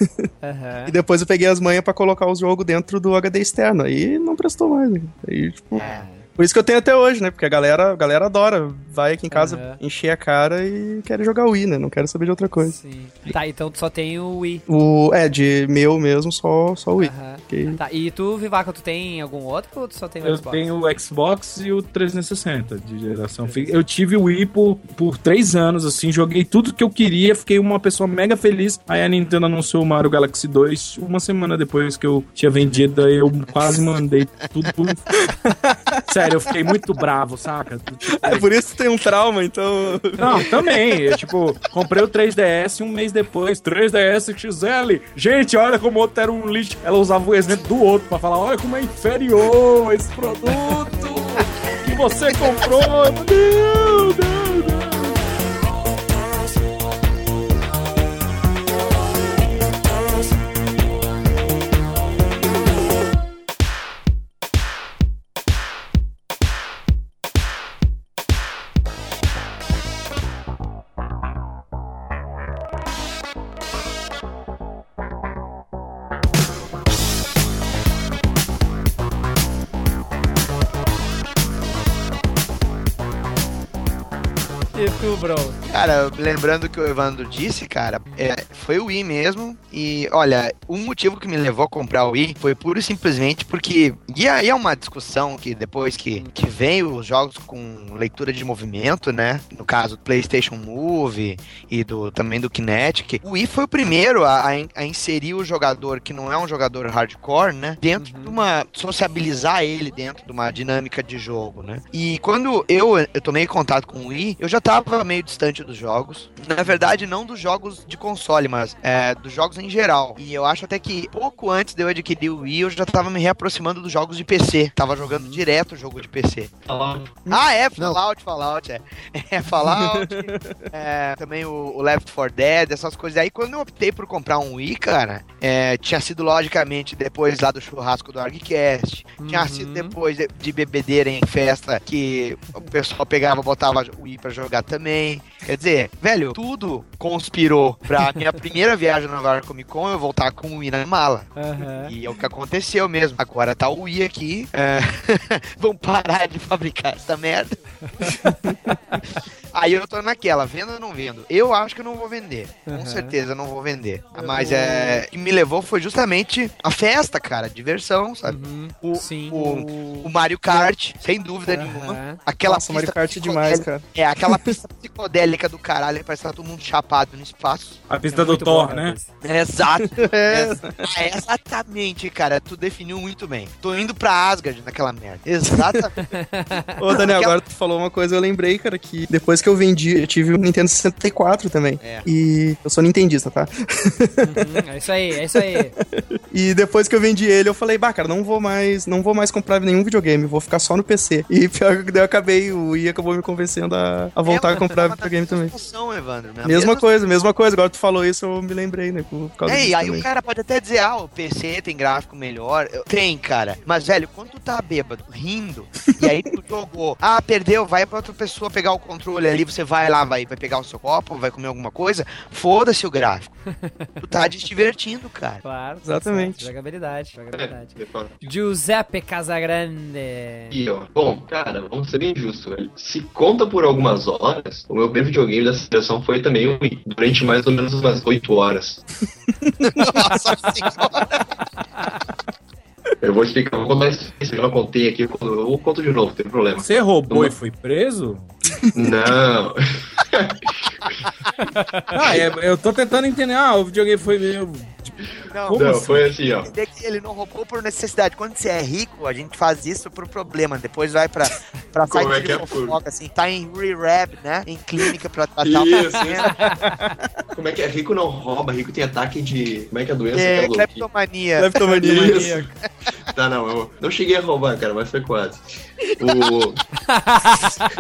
S1: Aham.
S7: E depois eu peguei as manhas pra colocar os jogos dentro do HD externo. Aí não prestou mais. Né? Aí, tipo,
S1: É.
S7: Por isso que eu tenho até hoje, né? Porque a galera, a galera adora. Vai aqui em casa
S1: Aham.
S7: encher a cara e quer jogar o Wii, né? Não quero saber de outra coisa.
S1: Sim. Tá, então tu só tem o Wii.
S7: O, é, de meu mesmo, só, só o Wii. Ok.
S1: Tá, e tu, Vivaco, tu tem algum outro ou tu só tem o
S5: Eu
S1: Xbox?
S5: tenho o Xbox e o 360 de geração. Eu tive o Wii por, por três anos, assim, joguei tudo que eu queria, fiquei uma pessoa mega feliz. Aí a Nintendo anunciou o Mario Galaxy 2 uma semana depois que eu tinha vendido, aí eu quase mandei tudo por... [LAUGHS] Eu fiquei muito bravo, saca? Tipo,
S7: É por isso que tem um trauma, então.
S5: Não, também. Eu, tipo, comprei o 3DS um mês depois. 3DS XL. Gente, olha como o outro era um lixo. Ela usava o exemplo do outro pra falar: olha como é inferior esse produto que você comprou. Eu, Não, não, não.
S1: E tu, bro?
S2: Cara, lembrando que o Evandro disse, cara, é, foi o Wii mesmo. E olha, um motivo que me levou a comprar o Wii foi puro e simplesmente porque. E aí é uma discussão que depois que, que vem os jogos com leitura de movimento, né? No caso do PlayStation Move e do, também do Kinetic. O Wii foi o primeiro a, a, inserir o jogador que não é um jogador hardcore, né? Dentro de uma. sociabilizar ele dentro de uma dinâmica de jogo, né? E quando eu, eu tomei contato com o Wii, eu já tava meio distante dos jogos. Na verdade, não dos jogos de console, mas é, dos jogos em geral. E eu acho até que pouco antes de eu adquirir o Wii, eu já tava me reaproximando dos jogos de PC. Tava jogando direto o jogo de PC. Ah, é, Fallout, Fallout, é. [LAUGHS] É, Fallout, é, também o, o Left 4 Dead, essas coisas. Aí quando eu optei por comprar um Wii, cara, é, tinha sido logicamente depois lá do churrasco do ArgCast, tinha sido depois de, de bebedeira em festa que o pessoal pegava, botava o Wii pra jogar também. Quer dizer, velho, tudo conspirou pra minha primeira viagem na Nova York Comic Con eu voltar com o Wii na mala.
S1: Aham.
S2: E é o que aconteceu mesmo. Agora tá o Wii aqui. é, [LAUGHS] Vão parar de fabricar essa merda. Aí eu tô naquela, vendo ou não vendo? Eu acho que eu não vou vender. Com
S1: Aham.
S2: certeza eu não vou vender. Mas é. O que me levou foi justamente a festa, cara. Diversão, sabe? O,
S1: Sim.
S2: o, o Mario Kart, sem dúvida nenhuma. Aquela
S7: Nossa, Mario Kart é demais, cara.
S2: É, aquela pista psicodélica do caralho, parece que tá todo mundo chapado no espaço.
S5: A pista do Thor, né? [LAUGHS]
S2: Exato. É, exatamente, cara. Tu definiu muito bem. Tô indo pra Asgard naquela merda. Exatamente. [LAUGHS]
S7: Ô, Daniel, agora tu falou uma coisa, eu lembrei, cara, que depois que eu vendi, eu tive um Nintendo 64 também.
S2: É.
S7: E eu sou nintendista, tá?
S1: Uhum, é isso aí, é isso aí. [LAUGHS]
S7: E depois que eu vendi ele, eu falei, bah, cara, não vou mais, não vou mais comprar nenhum videogame, vou ficar só no PC. E pior que daí eu acabei, o Wii acabou me convencendo a, a voltar
S2: É,
S7: a comprar videogame também.
S2: Emoção, Evandro. né?
S7: Mesma coisa, mesma coisa. Agora tu falou isso, eu me lembrei, né? Por causa
S2: É,
S7: disso
S2: aí
S7: também.
S2: o cara pode até dizer, ah, o PC tem gráfico melhor. Eu- Tem, cara. Mas, velho, quando tu tá bêbado, rindo, e aí tu [LAUGHS] jogou, ah, perdeu, vai pra outra pessoa pegar o controle ali, você vai lá, vai, vai pegar o seu copo, vai comer alguma coisa, foda-se o gráfico. [LAUGHS] tu tá te divertindo, cara.
S1: Claro.
S7: Exatamente.
S1: Jogabilidade, jogabilidade.
S6: De fato.
S1: Giuseppe Casagrande.
S6: E, ó, bom, cara, vamos ser bem justos, velho. Se conta por algumas horas, o meu primeiro videogame dessa seleção foi também o Wii, durante mais ou menos umas 8 horas.
S2: Nossa senhora.
S6: Eu vou explicar, vou contar isso. Eu não contei aqui, eu conto- eu conto de novo, não tem problema.
S5: Você roubou e foi preso?
S6: Não. [LAUGHS]
S5: Ah, é, eu tô tentando entender. Ah, o videogame foi meu.
S2: Não,
S5: Como
S6: não,
S5: assim?
S6: foi assim, ó.
S2: entender que ele não roubou por necessidade. Quando você é rico, a gente faz isso por problema. Depois vai pra, pra
S6: Como
S2: site
S6: é
S2: de
S6: é por-
S2: fofoca, assim. Tá em rehab, né? Em clínica pra tratar o
S6: Isso,
S2: paciente. [LAUGHS]
S6: Como é que é? Rico não rouba, rico tem ataque de. Como é que é a doença?
S2: É,
S6: do-
S2: cleptomania.
S7: Leptomania.
S6: Isso. Tá, não, eu não cheguei a roubar, cara, mas foi quase. O... [LAUGHS]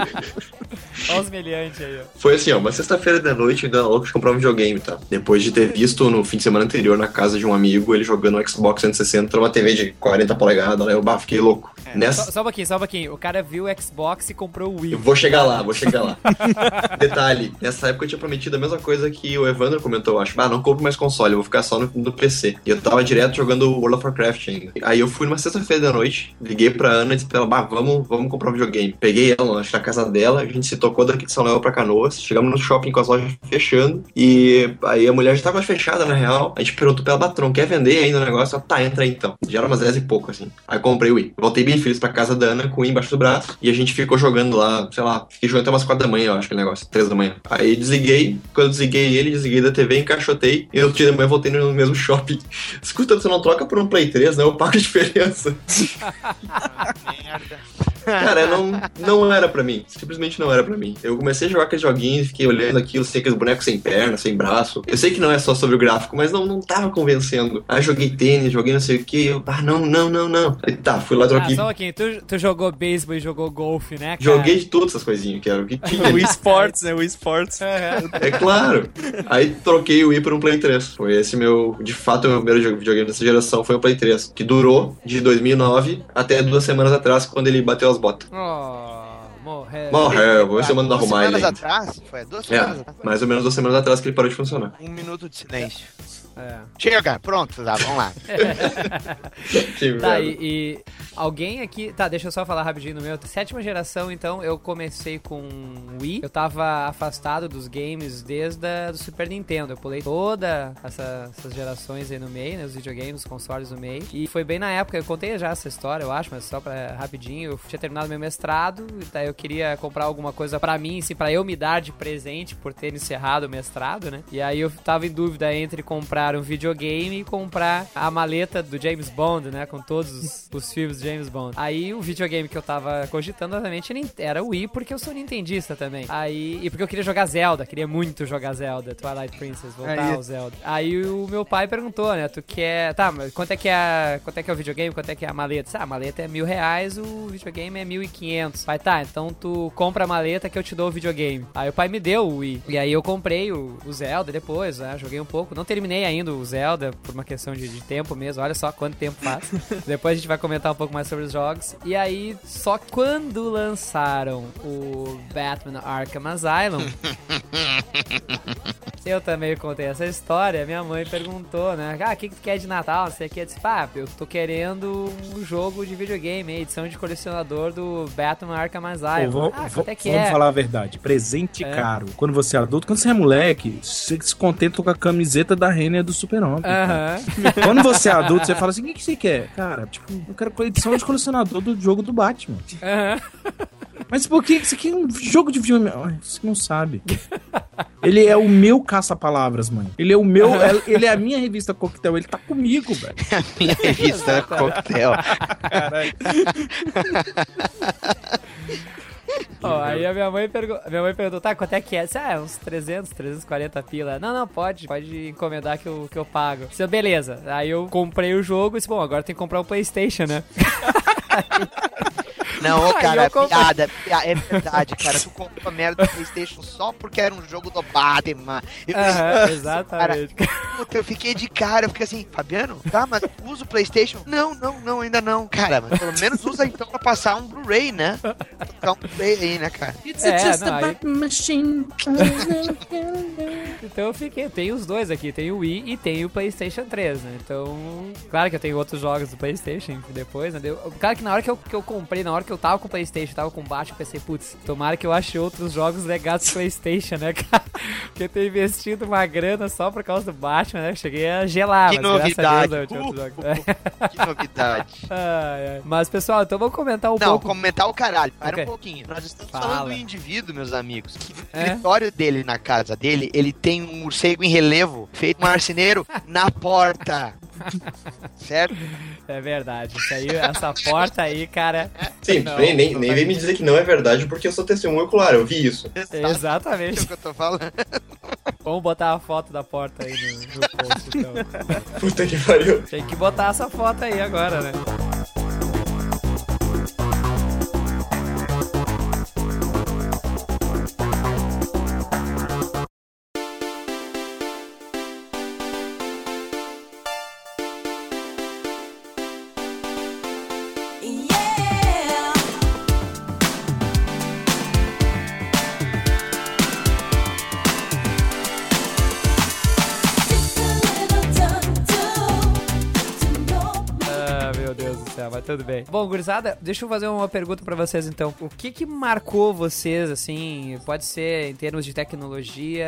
S1: Olha os meliantes aí, ó.
S6: Foi assim, ó, uma sexta-feira da noite, ainda louco de comprar um videogame, tá? Depois de ter visto no fim de semana anterior na casa de um amigo, ele jogando um Xbox 160 numa TV de 40 polegadas, né? Eu bah, fiquei louco. Nessa...
S1: Só, só um pouquinho, só um pouquinho. O cara viu o Xbox e comprou o Wii.
S6: Eu vou chegar lá, vou chegar lá. [LAUGHS] Detalhe, nessa época eu tinha prometido a mesma coisa que o Evandro comentou, eu acho. Ah, não compro mais console, eu vou ficar só no, no PC. E eu tava direto jogando World of Warcraft ainda. Aí eu fui numa sexta-feira da noite, liguei pra Ana e disse pra ela, bah, vamos, vamos comprar um videogame. Peguei ela, acho, na casa dela, a gente se tocou daqui de São Leão pra Canoas, chegamos no shopping com as lojas fechando, e aí a mulher já tava fechada, na real. A gente perguntou pra ela, Batrão, quer vender ainda o negócio? Tá, entra aí então. Já era umas 10 e pouco, assim. Aí comprei o Wii. Voltei bem feliz pra casa da Ana com o Wii embaixo do braço, e a gente ficou jogando lá, sei lá, fiquei jogando até umas 4 da manhã, eu acho, aquele negócio, 3 da manhã. Aí desliguei, quando eu desliguei ele, desliguei da TV, encaixotei, e no outro dia da manhã voltei no mesmo [LAUGHS] shopping. Escuta, você não troca por um Play 3, né? Eu pago a diferença. [LAUGHS]
S2: Merda.
S6: Cara, não, não era pra mim. Simplesmente não era pra mim. Eu comecei a jogar aqueles joguinhos, fiquei olhando aquilo, sei aqueles bonecos sem perna, sem braço. Eu sei que não é só sobre o gráfico, mas não, não tava convencendo. Aí joguei tênis, joguei não sei o que. Eu, ah, não, não, não, não. Aí tá, fui lá,
S1: Ah,
S6: troquei.
S1: só um pouquinho. Tu, tu jogou beisebol e jogou golfe, né, cara?
S6: Joguei de todas essas coisinhas que era o que [LAUGHS] tinha.
S7: O Wii Sports, né? O Wii Sports.
S6: É claro. Aí troquei o Wii por um Play 3. Foi esse meu, de fato, o meu primeiro videogame dessa geração foi o Play 3, que durou de 2009 até duas semanas atrás, quando ele bateu as botas.
S1: Oh, morreu.
S6: Morreu, vou ver se eu mando
S2: Duas
S6: arrumar ele.
S2: semanas
S6: ainda.
S2: atrás? Foi duas semanas
S6: É,
S2: atrás?
S6: mais ou menos duas semanas atrás que ele parou de funcionar.
S2: Um minuto de silêncio.
S1: É.
S2: Chega, pronto, tá, vamos lá. [LAUGHS]
S6: Que
S1: Tá, e, e Alguém aqui. Tá, deixa eu só falar rapidinho no meu. Sétima geração, então, eu comecei com Wii. Eu tava afastado dos games desde a, do Super Nintendo. Eu pulei toda essa, essas gerações aí no meio, né? Os videogames, os consoles no meio. E foi bem na época, eu contei já essa história, eu acho, mas só pra rapidinho. Eu tinha terminado meu mestrado, e daí eu queria comprar alguma coisa pra mim, assim, pra eu me dar de presente por ter encerrado o mestrado, né? E aí eu tava em dúvida entre comprar um videogame e comprar a maleta do James Bond, né? Com todos os, os filmes de James Bond. Aí o videogame que eu tava cogitando, obviamente, era o Wii, porque eu sou nintendista também. Aí, e porque eu queria jogar Zelda, queria muito jogar Zelda, Twilight Princess, voltar
S7: Aí.
S1: ao Zelda. Aí o meu pai perguntou, né? Tu quer. Tá, mas quanto é que é, quanto é, que é o videogame? Quanto é que é a maleta? Ah, a maleta é mil reais, o videogame é mil e quinhentos. Pai, tá, então tu compra a maleta que eu te dou o videogame. Aí o pai me deu o Wii. E aí eu comprei o, o Zelda depois, né? Joguei um pouco. Não terminei ainda o Zelda por uma questão de, de tempo mesmo. Olha só quanto tempo faz. [LAUGHS] depois a gente vai comentar um pouco mais sobre os jogos. E aí, só quando lançaram o Batman Arkham Asylum, [LAUGHS] eu também contei essa história. Minha mãe perguntou, né? Ah, o que, que tu quer de Natal? Não sei o que. Eu disse, pá, eu tô querendo um jogo de videogame, edição de colecionador do Batman Arkham Asylum.
S5: Vou-
S1: ah,
S5: vou-
S1: é que
S5: vamos
S1: é?
S5: falar a verdade. Presente
S1: É.
S5: caro. Quando você é adulto, quando você é moleque, você se contenta com a camiseta da Renner do Super-Homem. Quando você é adulto, você fala assim: o que, que você quer? Cara, tipo, eu quero edição de colecionador do jogo do Batman. Mas por que isso aqui é um jogo de videogame? Ai, Você não sabe. Ele é o meu caça-palavras, mãe. Ele é o meu. é- Ele é a minha revista coquetel. Ele tá comigo, velho. [LAUGHS]
S2: Minha revista coquetel. [LAUGHS]
S1: Ó, aí a minha mãe, minha mãe perguntou, tá, quanto é que é? Disse, ah, uns 300, 340 pila. Não, não, pode, pode encomendar que eu, que eu pago. Disse, beleza. Aí eu comprei o jogo e disse, bom, agora tem que comprar o Playstation, né? [LAUGHS]
S2: Não, cara,
S1: eu comprei.
S2: piada, pia- é verdade, cara. Tu comprou a merda do Playstation só porque era um jogo do Batman. Eu,
S1: exatamente.
S2: Puta, eu fiquei de cara, eu fiquei assim, Fabiano, tá, mas usa o Playstation? Não, não, não, ainda não. Cara, mas pelo menos usa então pra passar um Blu-ray, né? Tocar um Blu-ray aí, né, cara?
S1: É, não, aí... [LAUGHS] Então eu fiquei, tem os dois aqui, tem o Wii e tem o PlayStation 3, né? Então, claro que eu tenho outros jogos do PlayStation depois, né? Deu- Claro que na hora que eu, que eu comprei, na hora que eu tava com o PlayStation, tava com baixo, pensei, putz, tomara que eu ache outros jogos legais do PlayStation, né, [LAUGHS] cara? Porque eu tenho investido uma grana só por causa do Batman, né? Cheguei a gelar,
S2: Que
S1: mas graças a Deus
S2: novidade.
S1: eu tinha outros jogos.
S2: Uh, [LAUGHS] Que novidade. [LAUGHS]
S1: Mas, pessoal, então vamos comentar um
S2: Não,
S1: pouco.
S2: comentar o caralho. Para
S1: Ok.
S2: um pouquinho. Nós estamos
S1: Fala.
S2: falando do indivíduo, meus amigos. Que no
S1: É?
S2: escritório dele, na casa dele, ele tem um morcego em relevo, feito marceneiro, na porta. [LAUGHS] Certo?
S1: É verdade. Isso aí, essa porta aí, cara.
S6: Sim,
S1: Não,
S6: nem, nem, nem vem me dizer que não é verdade, porque eu sou testemunho ocular, eu vi isso.
S2: É
S1: Exatamente.
S2: o que eu tô falando.
S1: Vamos botar a foto da porta aí no, no post, então.
S6: Puta que pariu.
S1: Tem que botar essa foto aí agora, né? Tudo bem. Bom, gurizada, deixa eu fazer uma pergunta pra vocês então. O que que marcou vocês, assim, pode ser em termos de tecnologia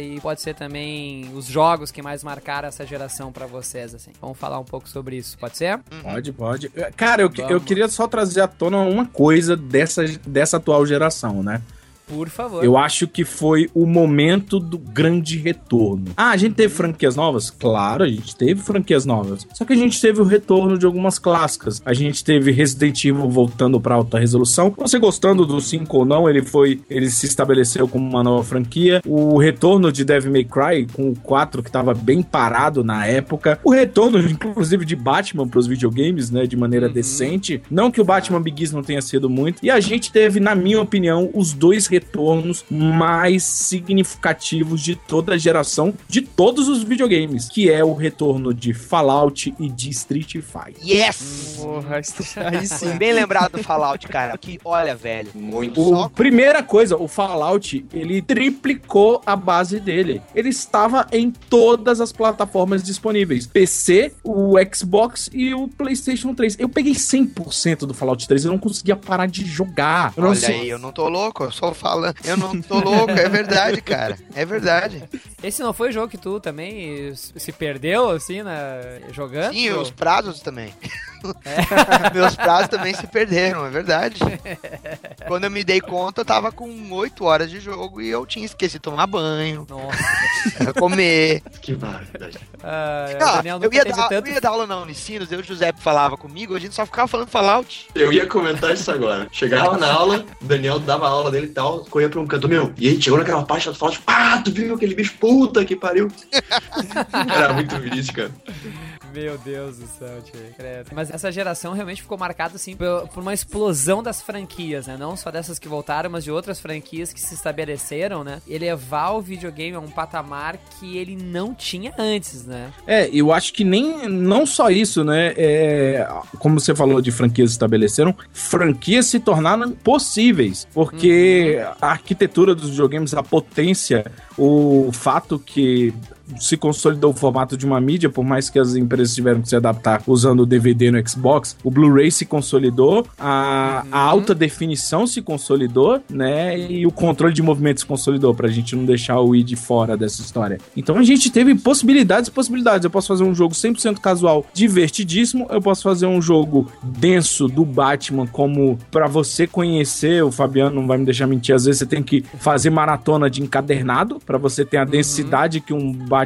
S1: e pode ser também os jogos que mais marcaram essa geração pra vocês, assim. Vamos falar um pouco sobre isso, pode ser?
S5: Pode, pode. Cara, eu, eu queria só trazer à tona uma coisa dessa, dessa atual geração, né?
S1: Por favor.
S5: Eu acho que foi o momento do grande retorno. Ah, a gente teve franquias novas? Claro, a gente teve franquias novas. Só que a gente teve o retorno de algumas clássicas. A gente teve Resident Evil voltando para alta resolução. Você gostando do 5 ou não, ele foi, ele se estabeleceu como uma nova franquia. O retorno de Devil May Cry com o 4 que estava bem parado na época. O retorno inclusive de Batman para os videogames, né, de maneira decente. Não que o Batman Begins não tenha sido muito. E a gente teve, na minha opinião, os dois retornos retornos mais significativos de toda a geração de todos os videogames, que é o retorno de Fallout e de Street Fighter.
S2: Yes!
S7: Porra, [LAUGHS] aí sim.
S2: Bem lembrado do Fallout, cara. Que, olha, velho.
S6: Muito.
S5: O, primeira coisa, o Fallout, ele triplicou a base dele. Ele estava em todas as plataformas disponíveis. PC, o Xbox e o PlayStation 3. Eu peguei 100% do Fallout 3, eu não conseguia parar de jogar. Eu não
S2: Olha
S5: sei-
S2: aí, eu não tô louco, eu só falando. Eu não tô louco, é verdade, cara. É verdade.
S1: Esse não foi o jogo que tu também se perdeu, assim, na... jogando?
S2: Sim, os prazos também. [LAUGHS] Meus prazos também se perderam, é verdade. Quando eu me dei conta, eu tava com 8 horas de jogo e eu tinha esquecido de tomar banho,
S1: Nossa.
S2: comer.
S6: Que barbaridade.
S1: Ah,
S2: Ah, eu, ia dar,
S1: tanto...
S2: eu ia dar aula na Unicinos, eu e o Giuseppe falava comigo, a gente só ficava falando Fallout.
S6: Eu ia comentar isso agora. Chegava na aula, o Daniel dava a aula dele e tal, corria pra um canto, meu, e aí chegou naquela parte do Fallout, ah, tu viu aquele bicho, puta que pariu. [LAUGHS] Era muito triste, cara.
S1: Meu Deus do céu, tio. credo. Mas essa geração realmente ficou marcada, assim, por, uma explosão das franquias, né? Não só dessas que voltaram, mas de outras franquias que se estabeleceram, né? Elevar o videogame a um patamar que ele não tinha antes, né?
S5: É, eu acho que nem não só isso, né? É, como você falou de franquias estabeleceram, franquias se tornaram possíveis, porque a arquitetura dos videogames, a potência, o fato que se consolidou o formato de uma mídia, por mais que as empresas tiveram que se adaptar usando o DVD no Xbox, o Blu-ray se consolidou, a, a alta definição se consolidou, né? E o controle de movimento se consolidou, pra gente não deixar o Wii de fora dessa história. Então a gente teve possibilidades e possibilidades. Eu posso fazer um jogo 100% casual, divertidíssimo, eu posso fazer um jogo denso do Batman, como pra você conhecer, o Fabiano não vai me deixar mentir, às vezes você tem que fazer maratona de encadernado, pra você ter a densidade que um Batman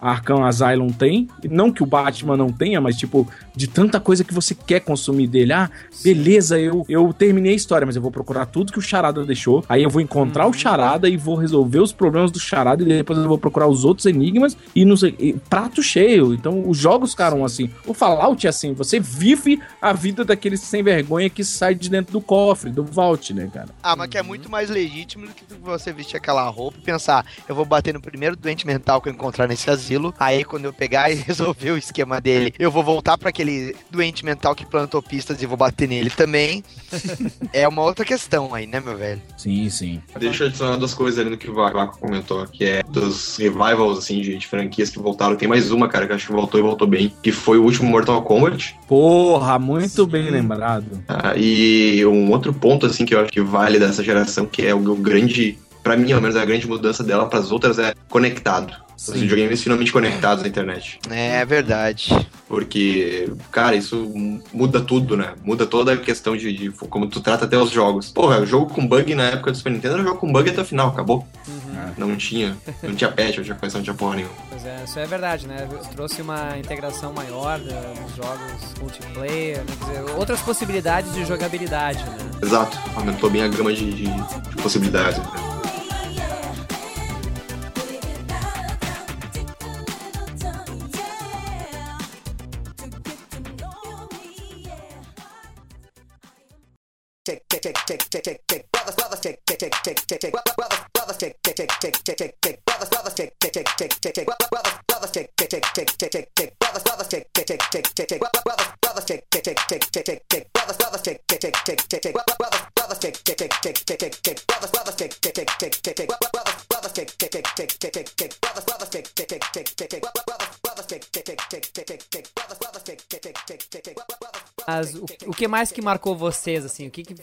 S5: Arkham Asylum tem. Não que o Batman não tenha, mas tipo, de tanta coisa que você quer consumir dele. Ah, beleza, eu, eu terminei a história, mas eu vou procurar tudo que o Charada deixou. Aí eu vou encontrar o Charada e vou resolver os problemas do Charada e depois eu vou procurar os outros enigmas e não sei. e prato cheio. Então os jogos ficaram assim. O Fallout é assim, você vive a vida daquele sem vergonha que sai de dentro do cofre, do vault, né, cara?
S2: Ah, mas que é muito mais legítimo do que você vestir aquela roupa e pensar, eu vou bater no primeiro doente mental que eu encontrar nesse asilo, aí quando eu pegar e [LAUGHS] resolver o esquema dele, eu vou voltar pra aquele doente mental que plantou pistas e vou bater nele também. [LAUGHS] é uma outra questão aí, né, meu velho?
S5: Sim, sim.
S6: Deixa eu adicionar duas coisas ali no que o Vaco comentou, que é dos revivals, assim, de, de franquias que voltaram. Tem mais uma, cara, que eu acho que voltou e voltou bem, que foi o último Mortal Kombat.
S5: Porra, muito bem lembrado.
S6: Ah, e um outro ponto, assim, que eu acho que vale dessa geração, que é o, o grande, pra mim, ao menos, é a grande mudança dela pras outras, é conectado. Os videogames finalmente conectados à internet.
S2: É verdade.
S6: Porque, cara, isso muda tudo, né? Muda toda a questão de, de como tu trata até os jogos. Porra, o jogo com bug na época do Super Nintendo era jogo com bug até o final, acabou. Não tinha. Não tinha patch, não tinha coisa, não tinha porra nenhuma.
S1: Pois é, isso é verdade, né? Trouxe uma integração maior dos jogos multiplayer, né? Quer dizer, outras possibilidades de jogabilidade, né?
S6: Exato. Aumentou bem a gama de, de- de possibilidades. né?
S11: tick tick tick tick tick tick tick brothers brothers tick tick tick tick tick tick brothers brothers tick tick tick tick tick tick tick brothers brothers tick tick tick tick tick tick brothers brothers tick tick tick tick tick tick tick brothers brothers tick tick tick tick tick tick brothers brothers tick tick tick tick tick tick tick brothers brothers tick tick tick tick tick tick brothers brothers tick tick tick tick tick tick tick brothers brothers tick tick tick tick tick tick brothers brothers tick tick tick tick tick tick brothers brothers tick tick tick tick tick tick brothers
S1: Mas o, o que mais que marcou vocês, assim? O que que...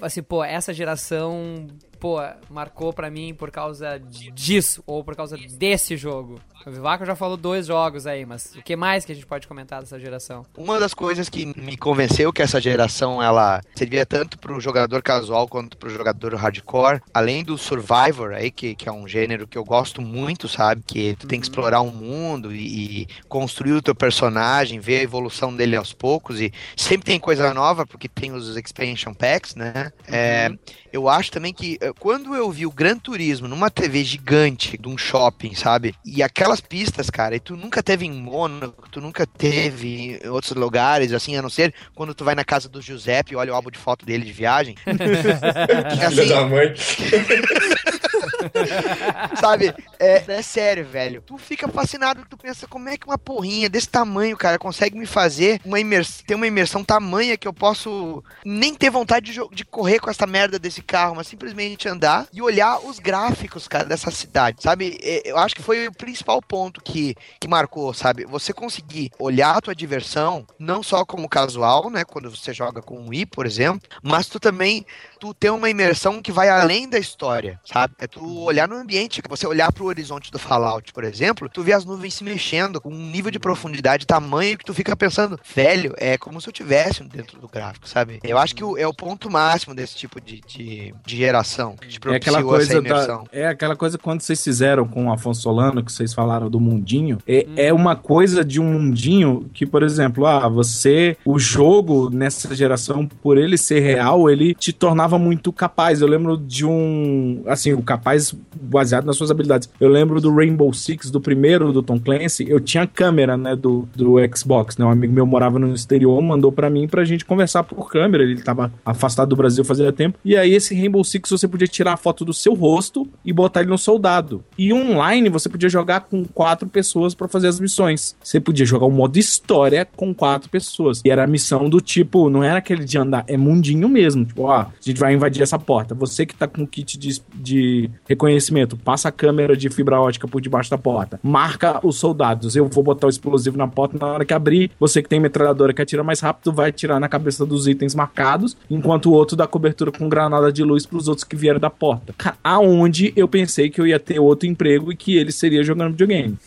S1: Assim, pô, essa geração, pô, marcou pra mim por causa disso, ou por causa desse jogo. O Vivaco já falou dois jogos aí, mas o que mais que a gente pode comentar dessa geração?
S2: Uma das coisas que me convenceu que essa geração ela servia tanto pro jogador casual quanto pro jogador hardcore, além do Survivor aí, que, que é um gênero que eu gosto muito, sabe? Que tu tem que explorar um mundo e, e construir o teu personagem, ver a evolução dele aos poucos e sempre tem coisa nova, porque tem os expansion packs, né? É, eu acho também que eh, Cara, quando eu vi o Gran Turismo numa TV gigante de um shopping, sabe? E aquelas pistas, cara, e tu nunca teve em Mônaco, tu nunca teve em outros lugares, assim, a não ser quando tu vai na casa do Giuseppe e olha o álbum de foto dele de viagem. [LAUGHS]
S6: Filha
S2: assim,
S6: da mãe. [LAUGHS] [LAUGHS]
S2: Sabe? É, é sério, velho. Tu fica fascinado, tu pensa como é que uma porrinha desse tamanho, cara, consegue me fazer uma imersão, ter uma imersão tamanha que eu posso nem ter vontade de, de correr com essa merda desse carro, mas simplesmente andar e olhar os gráficos, cara, dessa cidade, sabe? É, Eu acho que foi o principal ponto que, que marcou, sabe? Você conseguir olhar a tua diversão, não só como casual, né, quando você joga com o Wii, por exemplo, mas tu também tu ter uma imersão que vai além da história, sabe? É tu olhar no ambiente, você olhar pro horizonte do Fallout, por exemplo, tu vê as nuvens se mexendo com um nível de profundidade tamanho que tu fica pensando, velho, é como se eu tivesse dentro do gráfico, sabe? Eu acho que é o ponto máximo desse tipo de, de, de geração, de
S5: É aquela
S2: propiciou essa
S5: coisa da, é aquela coisa quando vocês fizeram com o Afonso Solano, que vocês falaram do mundinho, é, é uma coisa de um mundinho que, por exemplo, ah, você, o jogo nessa geração, por ele ser real, ele te tornava muito capaz. Eu lembro de um, assim, o capaz baseado nas suas habilidades. Eu lembro do Rainbow Six, do primeiro do Tom Clancy, eu tinha câmera, né, do, do Xbox, né, um amigo meu morava no exterior, mandou pra mim pra gente conversar por câmera, ele tava afastado do Brasil fazia tempo, e aí esse Rainbow Six você podia tirar a foto do seu rosto e botar ele no soldado. E online você podia jogar com quatro pessoas pra fazer as missões. Você podia jogar o modo história com quatro pessoas. E era a missão do tipo, não era aquele de andar, é mundinho mesmo. Tipo, ó, a gente vai invadir essa porta. Você que tá com o kit de, de reconhecimento, passa a câmera de fibra ótica por debaixo da porta. Marca os soldados. Eu vou botar o explosivo na porta na hora que abrir. Você que tem metralhadora que atira mais rápido, vai atirar na cabeça dos itens marcados, enquanto o outro dá cobertura com granada de luz pros outros que vieram da porta. Aonde eu pensei que eu ia ter outro emprego e que ele seria jogando videogame. [LAUGHS]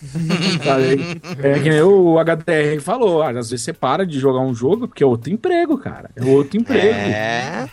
S5: É que nem o HDR falou, ah, às vezes você para de jogar um jogo porque é outro emprego, cara. É outro emprego.
S2: É,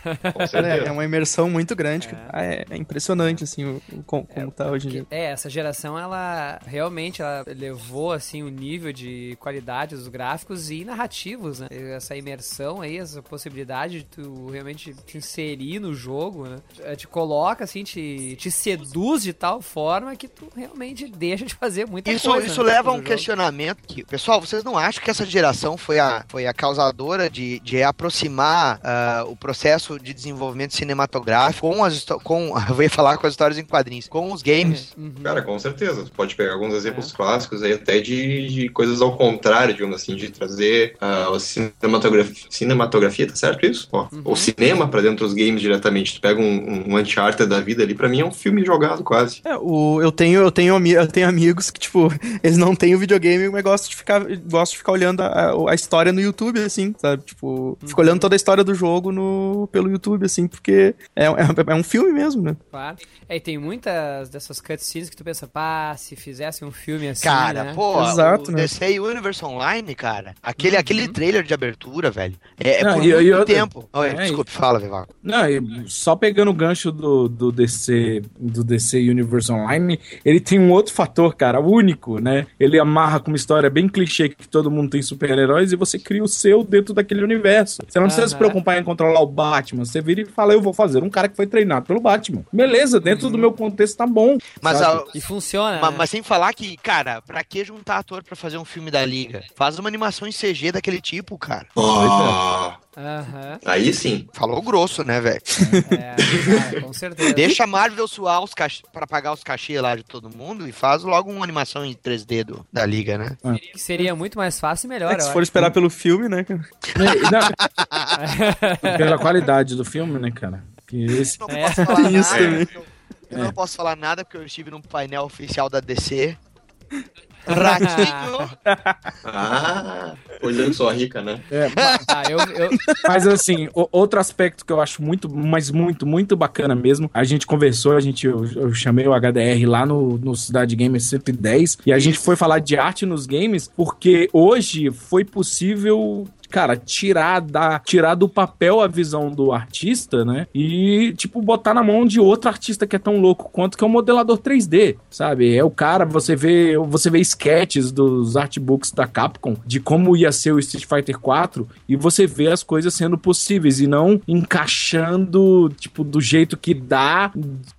S7: É, é uma imersão muito grande. que- ah, É, é impressionante, assim, o, o- como, como tá hoje em dia.
S1: É, essa geração, ela realmente ela levou, assim, o nível de qualidade dos gráficos e narrativos, né? Essa imersão aí, essa possibilidade de tu realmente te inserir no jogo, né? Eh, Te coloca, assim, te, te seduz de tal forma que tu realmente deixa de fazer muita
S2: Isso,
S1: coisa.
S2: isso
S1: né,
S2: leva a um
S1: jogo.
S2: questionamento que, pessoal, vocês não acham que essa geração foi a, foi a causadora de, de aproximar ah, o processo de desenvolvimento cinematográfico com as com [LAUGHS] eu ia falar com as histórias em quadrinhos, com os games?
S1: Uhum.
S6: Cara, com certeza. Tu pode pegar alguns exemplos clássicos aí, até de, de coisas ao contrário, digamos assim, de trazer ah, a cinematografia, cinematografia, tá certo isso? Ó, O cinema pra dentro dos games diretamente. Tu pega um, um Uncharted da vida ali, pra mim é um filme jogado quase.
S7: É, o, eu, tenho, eu, tenho, eu tenho amigos que, tipo, [LAUGHS] eles não têm o videogame, mas gostam de ficar, gostam de ficar olhando a, a história no YouTube, assim, sabe? Tipo, fica olhando toda a história do jogo no, pelo YouTube, assim, porque é, é, é um filme mesmo, né?
S1: Claro. É, e tem muitas dessas cutscenes que tu pensa, pá, se fizesse um filme assim,
S2: Cara,
S1: né?
S2: pô,
S7: Exato,
S2: o
S7: né?
S2: DC Universe Online, cara, aquele, aquele trailer de abertura, velho, é, é
S5: Não,
S2: por
S5: e-
S2: muito
S5: e outra-
S2: tempo. Oi,
S5: É,
S2: desculpe, fala, Vivaco.
S5: Não, e só pegando o gancho do, do DC do DC Universe Online, ele tem um outro fator, cara, único, né? Ele amarra com uma história bem clichê que todo mundo tem super-heróis e você cria o seu dentro daquele universo. Você não precisa se preocupar em controlar o Batman. Você vira e fala, eu vou fazer um cara que foi treinado pelo Batman. Beleza, dentro do meu contexto tá bom.
S2: Mas, a-
S1: E funciona,
S2: ma-
S1: né?
S2: mas sem falar que, cara, pra que juntar ator pra fazer um filme da Liga? Faz uma animação em CG daquele tipo, cara.
S6: Ah,
S1: Aham.
S6: aí sim.
S2: Falou grosso, né, velho?
S1: É, cara, com certeza. [LAUGHS]
S2: Deixa a Marvel suar os cach... pra pagar os cachê lá de todo mundo e faz logo uma animação em 3D do, da Liga, né?
S1: Que seria muito mais fácil e melhor,
S7: É se
S1: acho.
S7: for esperar pelo filme, né, cara?
S5: Não, [LAUGHS] pela qualidade do filme, né, cara? Que esse
S2: Não
S1: É.
S2: posso falar
S7: Isso
S2: nada. Eu, eu não posso falar nada porque eu estive num painel oficial da DC. Ratinho. [LAUGHS]
S6: Ah, olhando só rica, né?
S5: É, [LAUGHS]
S1: Ah, eu, eu,
S5: Mas assim, o- outro aspecto que eu acho muito, mas muito, muito bacana mesmo, a gente conversou, a gente, eu, eu chamei o HDR lá no, no Cidade Gamer 110 e a gente foi falar de arte nos games porque hoje foi possível cara, tirar da tirar do papel a visão do artista, né? E tipo botar na mão de outro artista que é tão louco quanto que é o modelador 3D, sabe? É o cara, você vê, você vê sketches dos artbooks da Capcom de como ia ser o Street Fighter 4 e você vê as coisas sendo possíveis e não encaixando tipo do jeito que dá.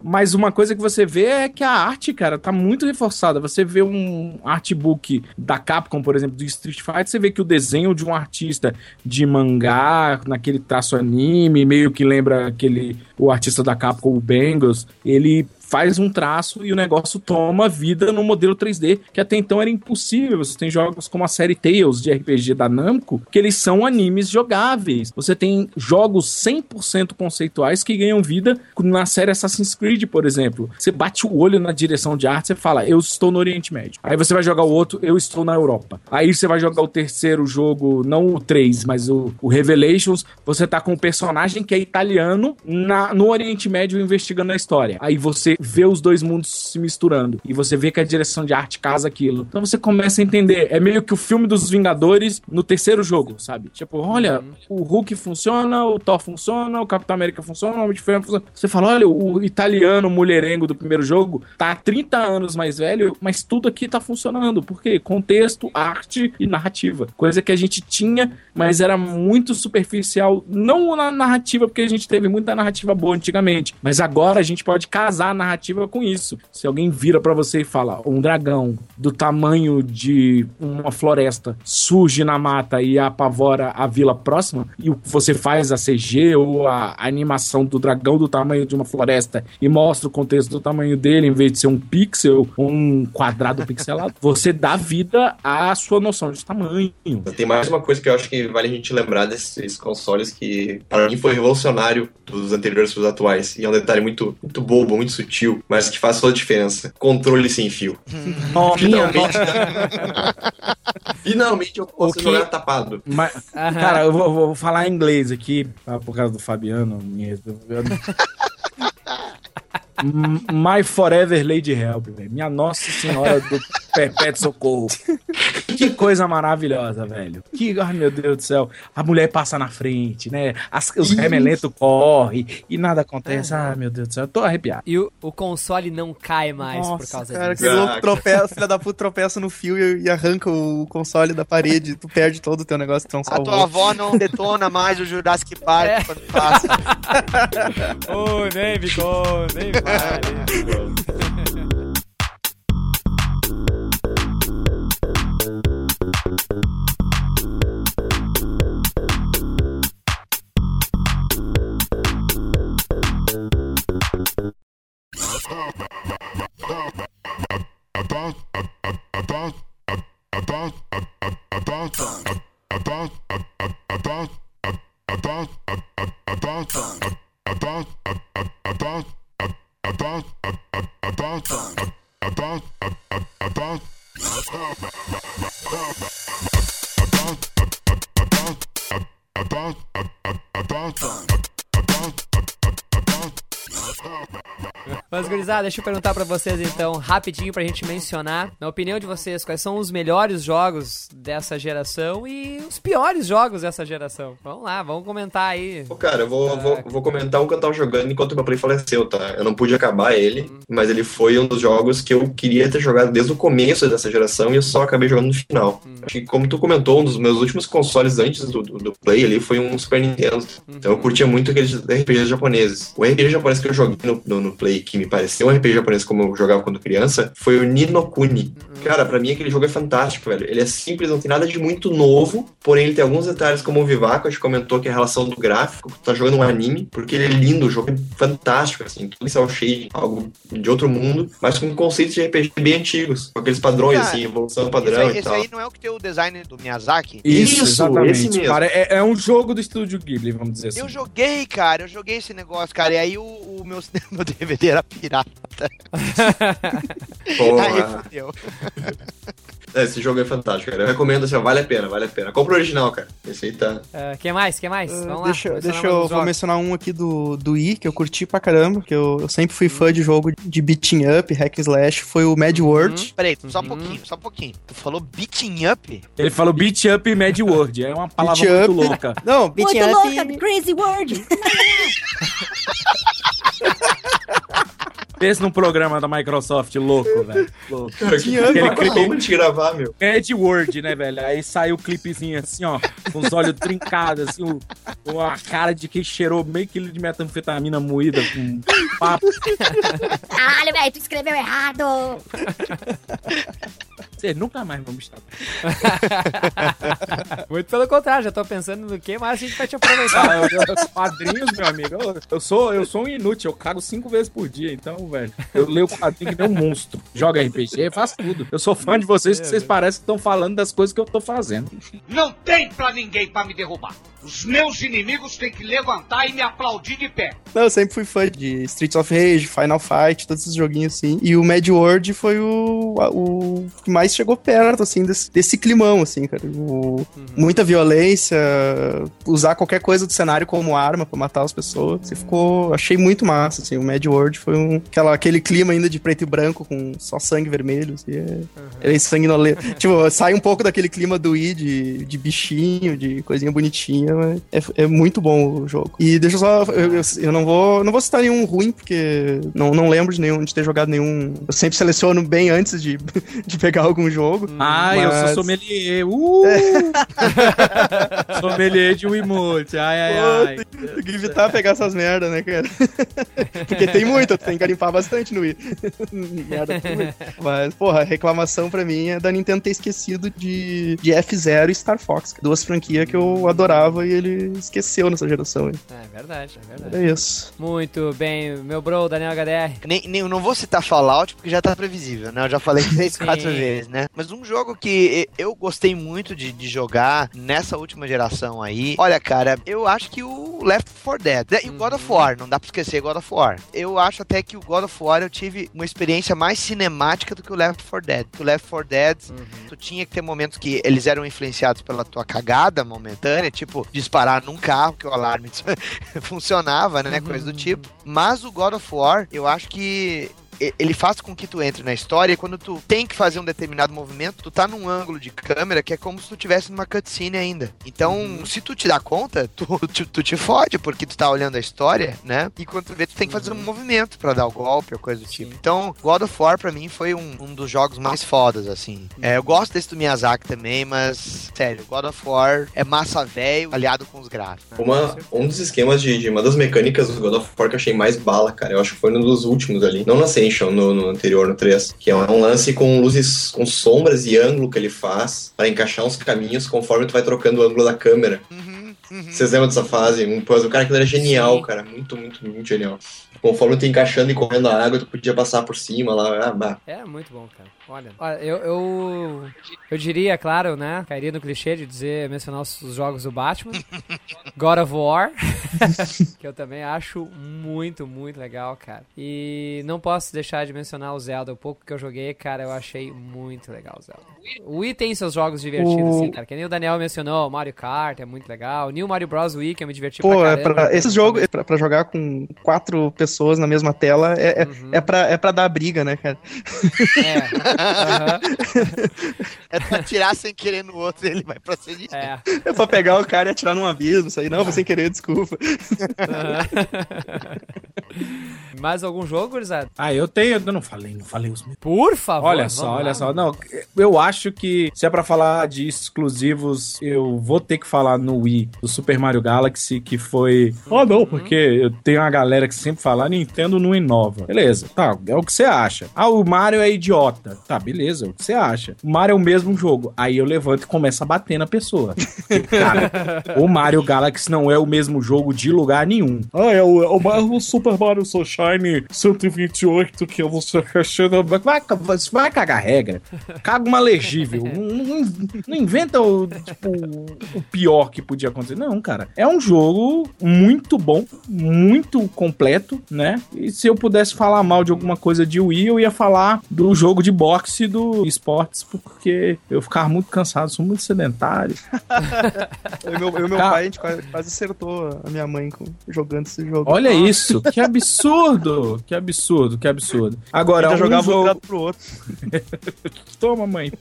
S5: Mas uma coisa que você vê é que a arte, cara, tá muito reforçada. Você vê um artbook da Capcom, por exemplo, do Street Fighter, você vê que o desenho de um artista de mangá, naquele traço anime, meio que lembra aquele o artista da Capcom, o Bengals, ele faz um traço e o negócio toma vida no modelo 3D, que até então era impossível. Você tem jogos como a série Tales de RPG da Namco, que eles são animes jogáveis. Você tem jogos 100% conceituais que ganham vida na série Assassin's Creed, por exemplo. Você bate o olho na direção de arte, você fala, eu estou no Oriente Médio. Aí você vai jogar o outro, eu estou na Europa. Aí você vai jogar o terceiro jogo, não o 3, mas o, o Revelations, você tá com um personagem que é italiano na, no Oriente Médio investigando a história. Aí você vê os dois mundos se misturando. E você vê que a direção de arte casa aquilo. Então você começa a entender. É meio que o filme dos Vingadores no terceiro jogo, sabe? Tipo, olha, o Hulk funciona, o Thor funciona, o Capitão América funciona, o Homem de Ferro funciona. Você fala, olha, o italiano mulherengo do primeiro jogo tá há 30 anos mais velho, mas tudo aqui tá funcionando. Por quê? Contexto, arte e narrativa. Coisa que a gente tinha, mas era muito superficial. Não na narrativa, porque a gente teve muita narrativa boa antigamente. Mas agora a gente pode casar a narrativa com isso. Se alguém vira para você e fala, um dragão do tamanho de uma floresta surge na mata e apavora a vila próxima, e você faz a CG ou a animação do dragão do tamanho de uma floresta e mostra o contexto do tamanho dele, em vez de ser um pixel, um quadrado pixelado, você dá vida à sua noção de tamanho.
S6: Tem mais uma coisa que eu acho que vale a gente lembrar desses consoles que, para mim, foi revolucionário dos anteriores para os atuais. E é um detalhe muito, muito bobo, muito sutil, mas que faz toda a diferença. Controle sem fio. Finalmente. [LAUGHS] Finalmente eu posso
S5: O que-
S6: jogar tapado.
S5: Mas, cara, eu vou, vou falar em inglês aqui, tá, por causa do Fabiano. me- M- [LAUGHS] My Forever Lady Help, velho. Minha Nossa Senhora do Perpétuo Socorro. Que coisa maravilhosa, velho. Que, ai meu Deus do céu. A mulher passa na frente, né? As- os remelentos correm e nada acontece. Ai meu Deus do céu. Eu tô arrepiado.
S1: E o, o console não cai mais por
S7: Nossa,
S1: causa
S7: cara,
S1: disso.
S7: aquele louco tropeça, filha da puta tropeça no fio e, e arranca o console da parede, tu perde todo o teu negócio, tu não
S2: A tua avó não detona mais o Jurassic Park quando passa. [LAUGHS]
S1: Ô, nem ficou, nem Funk about about about about about about about about about Mas, gurizada, deixa eu perguntar pra vocês então, rapidinho pra gente mencionar, na opinião de vocês, quais são os melhores jogos dessa geração e os piores jogos dessa geração. Vamos lá, vamos comentar aí.
S6: Pô, Cara, eu vou, vou, vou comentar um que eu tava jogando enquanto o meu play faleceu, tá? Eu não pude acabar ele, mas ele foi um dos jogos que eu queria ter jogado desde o começo dessa geração e eu só acabei jogando no final. Acho que, como tu comentou, um dos meus últimos consoles antes do, do, do Play ali foi um Super Nintendo. Então eu curtia muito aqueles RPGs japoneses. O RPG japonês que eu joguei no, no, no Play, que me pareceu um RPG japonês como eu jogava quando criança, foi o Ni no Kuni. Cara, pra mim aquele jogo é fantástico, velho. Ele é simples, não tem nada de muito novo, porém ele tem alguns detalhes como o Vivaco, a gente comentou que é a relação do gráfico, tu tá jogando um anime, porque ele é lindo, o jogo é fantástico, assim, tudo cel shade, algo de outro mundo, mas com conceitos de RPG bem antigos, com aqueles padrões,
S2: Cara,
S6: assim, evolução
S2: Esse
S6: padrão
S2: aí,
S6: e
S2: esse
S6: tal.
S2: aí não é o que tem o design do Miyazaki?
S5: Isso,
S6: Isso,
S5: exatamente.
S6: esse mesmo.
S5: Cara, é, é um jogo do estúdio Ghibli, vamos dizer assim.
S2: Eu joguei, cara, eu joguei esse negócio, cara, e aí o, o meu, [LAUGHS] meu DVD era pirata.
S6: Porra. [LAUGHS]
S2: Aí fudeu.
S6: É, esse jogo é fantástico, cara. Eu recomendo assim, vale a pena, vale a pena. Compra o original, cara. Esse aí tá.
S1: Uh, quem mais? Quem mais? Vamos lá.
S7: deixa
S1: mencionar
S7: deixa eu vou mencionar um aqui do, do Wii, que eu curti pra caramba, que eu, eu sempre fui fã de jogo de beating up, hack and slash, foi o Mad World.
S2: Peraí, só
S1: Uhum.
S2: um pouquinho, só um pouquinho. Tu falou beating up?
S5: Ele falou beat up e mad word. É uma palavra
S7: Beat
S5: muito
S7: up.
S5: louca.
S7: Não, beating
S3: Muito
S7: up...
S3: louca, crazy word. [LAUGHS]
S5: Pensa num programa da Microsoft louco, velho. Louco.
S6: Cara, que aquele clipe de gravar, meu.
S5: Mad Word, né, velho? Aí saiu o clipezinho assim, ó, com os olhos trincados, assim, o- com a cara de quem cheirou meio quilo de metanfetamina moída com papo.
S3: Caralho, velho, tu escreveu errado.
S5: Você nunca mais vamos estar. [LAUGHS]
S1: Muito pelo contrário, já tô pensando no que mais a gente vai te aproveitar. [LAUGHS]
S5: Ah, eu- eu- os quadrinhos, meu amigo, eu, eu sou, eu sou um inútil, eu cago cinco vezes por dia, então, velho, eu leio quadrinho que nem um monstro. Joga RPG, faço tudo. Eu sou fã de vocês, que vocês parecem que estão falando das coisas que eu tô fazendo.
S9: Não tem pra ninguém pra me derrubar. Os meus inimigos têm que levantar e me aplaudir de pé.
S7: Não, eu sempre fui fã de Streets of Rage, Final Fight, todos esses joguinhos assim. E o Mad World foi o, o que mais chegou perto, assim, desse, desse climão, assim, cara. O- Muita violência, usar qualquer coisa do cenário como arma pra matar as pessoas. Você ficou. Achei muito massa, assim. O Mad World foi um, aquela, aquele clima ainda de preto e branco com só sangue vermelho, assim. É, é sanguinolento. tipo, sai um pouco daquele clima do Wii de, de bichinho, de coisinha bonitinha, mas é, é muito bom o jogo. E deixa eu só. Eu, eu, eu não vou. Não vou citar nenhum ruim, porque não, não lembro de nenhum de ter jogado nenhum. Eu sempre seleciono bem antes de, [LAUGHS] de pegar algum jogo.
S5: Ah, eu
S7: Mas-
S5: sou sommelier. Uh! [LAUGHS] sommelier de Wiimote. Ai, ai, ai.
S7: Tem que evitar pegar essas merdas, né, cara? [LAUGHS] Porque tem muito, tu tem que garimpar bastante no Wii. Merda tem muito. Mas, porra, a reclamação pra mim é da Nintendo ter esquecido de, de F-Zero e Star Fox, duas franquias que eu adorava e ele esqueceu nessa geração. hein.
S1: É verdade, é verdade.
S7: Era isso.
S1: Muito bem, meu bro, Daniel HDR.
S2: Nem, nem, eu não vou citar Fallout porque já tá previsível, né? Eu já falei três, [LAUGHS] quatro vezes, né? Mas um jogo que eu gostei muito de, de jogar nessa última geração aí. Olha, cara, eu acho que o Left 4 Dead e o God of War, não dá pra esquecer God of War. Eu acho até que o God of War eu tive uma experiência mais cinemática do que o Left 4 Dead. O Left 4 Dead, tu tinha que ter momentos que eles eram influenciados pela tua cagada momentânea, tipo disparar num carro que o alarme [LAUGHS] funcionava, né? Coisa do tipo. Mas o God of War, eu acho que ele faz com que tu entre na história e quando tu tem que fazer um determinado movimento, tu tá num ângulo de câmera que é como se tu tivesse numa cutscene ainda. Então, se tu te dá conta, tu, [LAUGHS] tu, tu te fode, porque tu tá olhando a história, né? E quando tu vê, tu tem que fazer um movimento pra dar o golpe ou coisa do tipo. Então, God of War pra mim foi um, um dos jogos mais fodas, assim. É, eu gosto desse do Miyazaki também, mas, sério, God of War é massa velho aliado com os gráficos.
S6: Uma, um dos esquemas de, de- Uma das mecânicas do God of War que eu achei mais bala, cara. Eu acho que foi um dos últimos ali. Não na Ascension, no, no anterior, no 3. Que é um lance com luzes, com sombras e ângulo que ele faz para encaixar uns caminhos conforme tu vai trocando o ângulo da câmera. Vocês lembram dessa fase? Um puzzle. Cara, aquilo era genial, cara. Muito, muito, muito genial. Conforme tu encaixando e correndo a água, tu podia passar por cima lá. Ah, bah.
S1: É muito bom, cara. Olha, olha eu, eu, eu diria, claro, né? Cairia no clichê de dizer, mencionar os, os jogos do Batman. [LAUGHS] God of War, [LAUGHS] que eu também acho muito, muito legal, cara. E não posso deixar de mencionar o Zelda, o pouco que eu joguei, cara, eu achei muito legal o Zelda. O Wii tem seus jogos divertidos,
S7: O-
S1: sim, cara. Que nem o Daniel mencionou, Mario Kart é muito legal. New Mario Bros. Wii, que eu me diverti
S7: Pô,
S1: pra
S7: é
S1: caramba.
S7: pra, esse jogo, é pra, pra jogar com quatro pessoas na mesma tela, é, é,
S1: Uhum.
S7: é, pra, é pra dar briga, né, cara?
S1: É. [LAUGHS] Aham.
S2: É tu atirar sem querer no outro e ele vai proceder.
S1: É.
S7: É pra pegar o cara e atirar num abismo, isso aí. Não, foi sem querer, desculpa.
S1: Mais algum jogo, Gurizada?
S5: Ah, eu tenho. Eu não falei, não falei os meus.
S1: Por favor.
S5: Olha só,
S1: lá.
S5: olha só. Não, eu acho que se é pra falar de exclusivos, eu vou ter que falar no Wii do Super Mario Galaxy, que foi. Oh, não, porque eu tenho uma galera que sempre fala, "A Nintendo não inova. Beleza, tá, é o que você acha. Ah, o Mario é idiota. Tá, beleza, é o que você acha. O Mario é o mesmo jogo. Aí eu levanto e começo a bater na pessoa. Porque, Cara, [LAUGHS] o Mario Galaxy não é o mesmo jogo de lugar nenhum. Ah, é o, é o, Mar- o Super Mario Sunshine 128 que você questiona. Vai, vai cagar regra. Caga uma legível. não, não- não inventa o, tipo, o pior que podia acontecer. Não, cara. É um jogo muito bom, muito completo, né? E se eu pudesse falar mal de alguma coisa de Wii, eu ia falar do jogo de boxe do esportes, porque eu ficava muito cansado, sou muito sedentário. [LAUGHS]
S7: Eu e meu, eu meu
S5: Cara-
S7: pai, a gente quase, quase acertou a minha mãe com- jogando esse jogo.
S5: Olha isso, que absurdo! Que absurdo, que absurdo. Agora, um
S7: jogava um
S5: jogo...
S7: virado pro outro. [LAUGHS]
S5: Toma, mãe.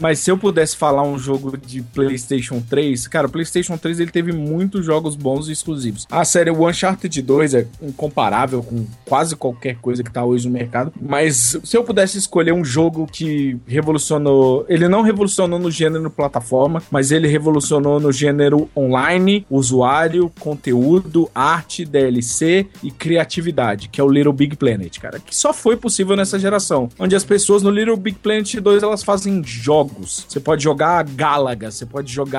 S5: Mas se eu pudesse falar um jogo de PlayStation 3, cara, o PlayStation 3 ele teve muitos jogos bons e exclusivos. A série Uncharted 2 é incomparável com quase qualquer coisa que tá hoje no mercado, mas se eu pudesse escolher um jogo que revolucionou, ele não revolucionou no gênero plataforma, mas ele revolucionou no gênero online, usuário, conteúdo, arte, DLC e criatividade, que é o Little Big Planet, cara, que só foi possível nessa geração, onde as pessoas no Little Big Planet 2 elas fazem jogos. Você pode jogar Galaga, você pode jogar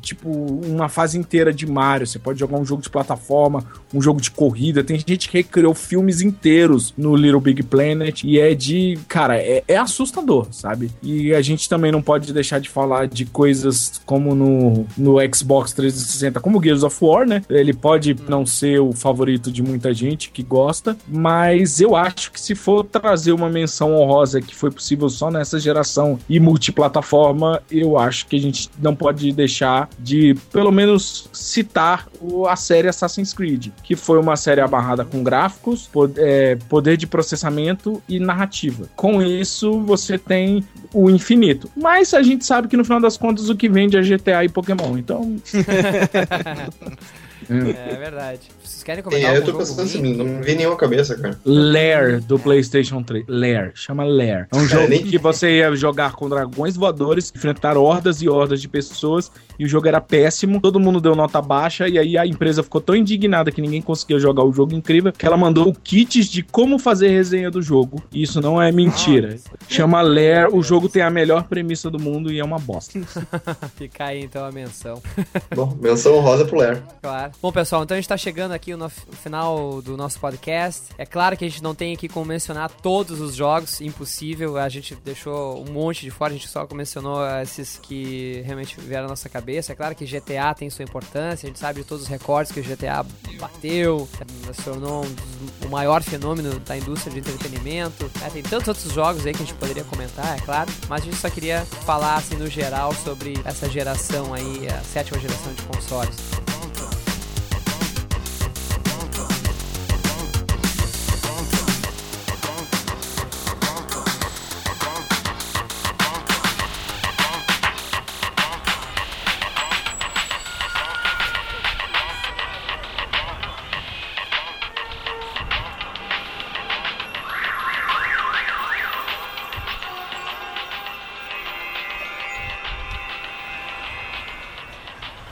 S5: tipo uma fase inteira de Mario, você pode jogar um jogo de plataforma, um jogo de corrida. Tem gente que recriou filmes inteiros no Little Big Planet e é de, cara, é, é assustador, sabe? E a gente também não pode deixar de falar de coisas como no, no Xbox 360, como Gears of War, né? Ele pode não ser o favorito de muita gente que gosta, mas eu acho que se for trazer uma menção honrosa que foi possível só nessa geração e multiplataforma, eu acho que a gente não pode deixar de, pelo menos, citar a série Assassin's Creed, que foi uma série amarrada com gráficos, é, poder de processamento e narrativa. Com isso, você tem o infinito. Mas a gente sabe que no final das contas o que vende é GTA e Pokémon. Então, [LAUGHS]
S1: É verdade. Vocês querem
S6: E
S1: comentar
S6: aí eu tô
S1: jogo
S6: pensando assim, não me vem nenhuma cabeça, cara.
S5: Lair do PlayStation 3. Lair, chama Lair. É um jogo
S6: nem-
S5: que você ia jogar com dragões voadores, enfrentar hordas e hordas de pessoas, e o jogo era péssimo. Todo mundo deu nota baixa, e aí a empresa ficou tão indignada que ninguém conseguia jogar o jogo incrível que ela mandou kits de como fazer resenha do jogo. E isso não é mentira. Chama Lair, o jogo tem a melhor premissa do mundo e é uma bosta. [LAUGHS]
S1: Fica aí então a menção.
S6: Bom, menção rosa pro Ler.
S1: Claro. Bom, pessoal, então a gente tá chegando aqui no final do nosso podcast. É claro que a gente não tem aqui como mencionar todos os jogos, impossível. A gente deixou um monte de fora, a gente só mencionou esses que realmente vieram à nossa cabeça. É claro que GTA tem sua importância, a gente sabe de todos os recordes que o GTA bateu, se tornou um o maior fenômeno da indústria de entretenimento. É, tem tantos outros jogos aí que a gente poderia comentar, é claro, mas a gente só queria falar assim no geral sobre essa geração aí, a sétima geração de consoles.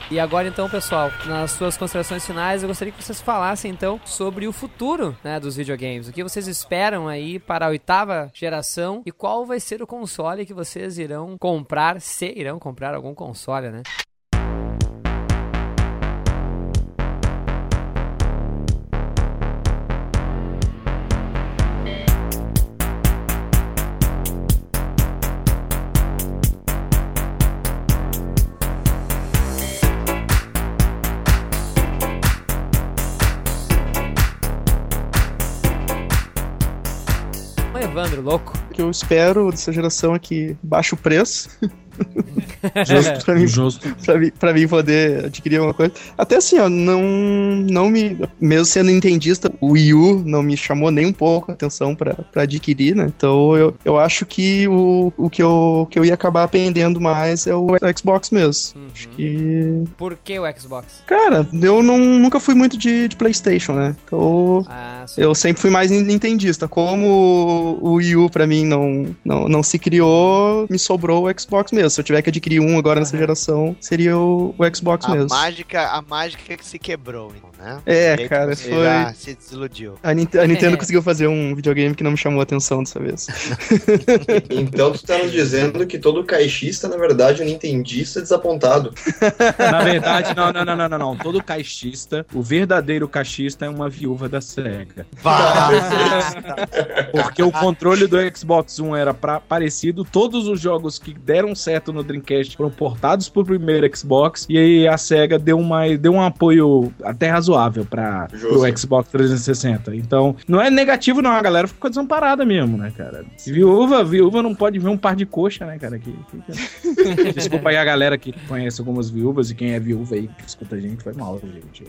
S1: E agora então, pessoal, nas suas considerações finais, eu gostaria que vocês falassem então sobre o futuro né, dos videogames. O que vocês esperam aí para a oitava geração e qual vai ser o console que vocês irão comprar, se irão comprar algum console, né? Louco.
S7: Que eu espero dessa geração é que baixe o preço. [LAUGHS]
S5: Justo,
S7: pra, mim,
S5: justo.
S7: pra, mim, pra mim poder adquirir alguma coisa. Até assim, ó, não, não me. Mesmo sendo nintendista, o Wii U não me chamou nem um pouco a atenção pra, pra adquirir, né? Então eu, eu acho que o, o que, eu, que eu ia acabar aprendendo mais é o Xbox mesmo. Acho que.
S1: Por que o Xbox?
S7: Cara, eu não, nunca fui muito de, de PlayStation, né? Então.
S1: Ah.
S7: Eu sempre fui mais nintendista. Como o Wii U pra mim não, não, não se criou, me sobrou o Xbox mesmo. Se eu tiver que adquirir um agora nessa geração, seria o, o Xbox
S2: A
S7: mesmo.
S2: mágica, a mágica que se quebrou, então, né?
S7: É, cara, foi-
S2: se desiludiu.
S7: A, Nint- a Nintendo conseguiu fazer um videogame que não me chamou a atenção dessa vez. [LAUGHS]
S6: Então tu tá nos dizendo que todo caixista, na verdade, é um nintendista desapontado. [LAUGHS]
S5: Na verdade, não, não, não, não, não, não. Todo caixista, o verdadeiro caixista é uma viúva da SEGA. [LAUGHS] Porque o controle do Xbox One era pra- parecido, todos os jogos que deram certo no Dreamcast foram portados pro primeiro Xbox, e aí a SEGA deu, uma, deu um apoio até razoável para o Xbox 360. Então, não é negativo não, a galera ficou desamparada mesmo, né, cara? Viúva, viúva não pode ver um par de coxa, né, cara? Que, que- [LAUGHS] Desculpa aí a galera que conhece algumas viúvas e quem é viúva aí que escuta a gente, foi mal, gente.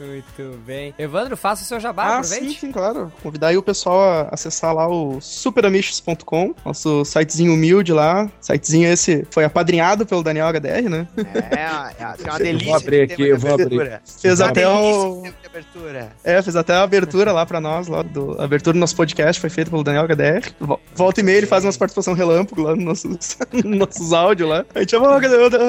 S1: Muito bem. Evandro, faça o seu jabá,
S7: Ah,
S1: aproveite.
S7: sim, sim, claro. Convidar aí o pessoal a acessar lá o superamiches.com, nosso sitezinho humilde lá. Sitezinho esse foi apadrinhado pelo Daniel HDR, né?
S2: É, é, tem uma delícia.
S5: vou abrir
S2: de
S5: aqui, eu vou abrir.
S2: abertura.
S7: Fez
S2: Uma
S7: até o.
S2: abertura.
S7: É, fez até a abertura lá pra nós, lá do. A abertura do nosso podcast foi feita pelo Daniel HDR. Vo- Volta e meia ele faz umas participação relâmpago lá nos nossos, [LAUGHS] nos nossos áudios lá. A gente chama,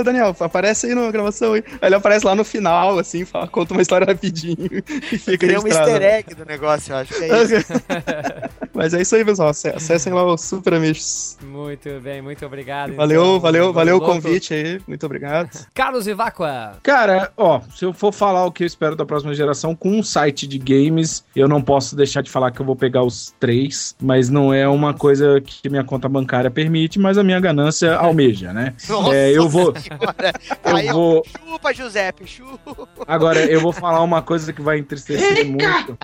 S7: Daniel, aparece aí na gravação aí. Aí ele aparece lá no final, assim, fala, conta uma história rapidinho. [LAUGHS] E fica
S2: Tem um easter egg do negócio, eu acho que é isso. [LAUGHS]
S7: Mas é isso aí, pessoal. Ace- Acessem lá o Super Amigos.
S1: Muito bem, muito obrigado.
S7: Valeu,
S1: então.
S7: valeu, valeu o
S1: Louco.
S7: convite aí. Muito obrigado. [LAUGHS]
S1: Carlos Ivacqua.
S5: Cara, ó, se eu for falar o que eu espero da próxima geração com um site de games, eu não posso deixar de falar que eu vou pegar os três, mas não é uma coisa que minha conta bancária permite, mas a minha ganância [LAUGHS] almeja, né?
S2: Nossa
S5: É, eu vou, [LAUGHS]
S2: senhora.
S5: eu
S2: Aí,
S5: vou,
S2: Chupa, Giuseppe, chupa.
S5: agora eu vou falar uma coisa que vai entristecer muito.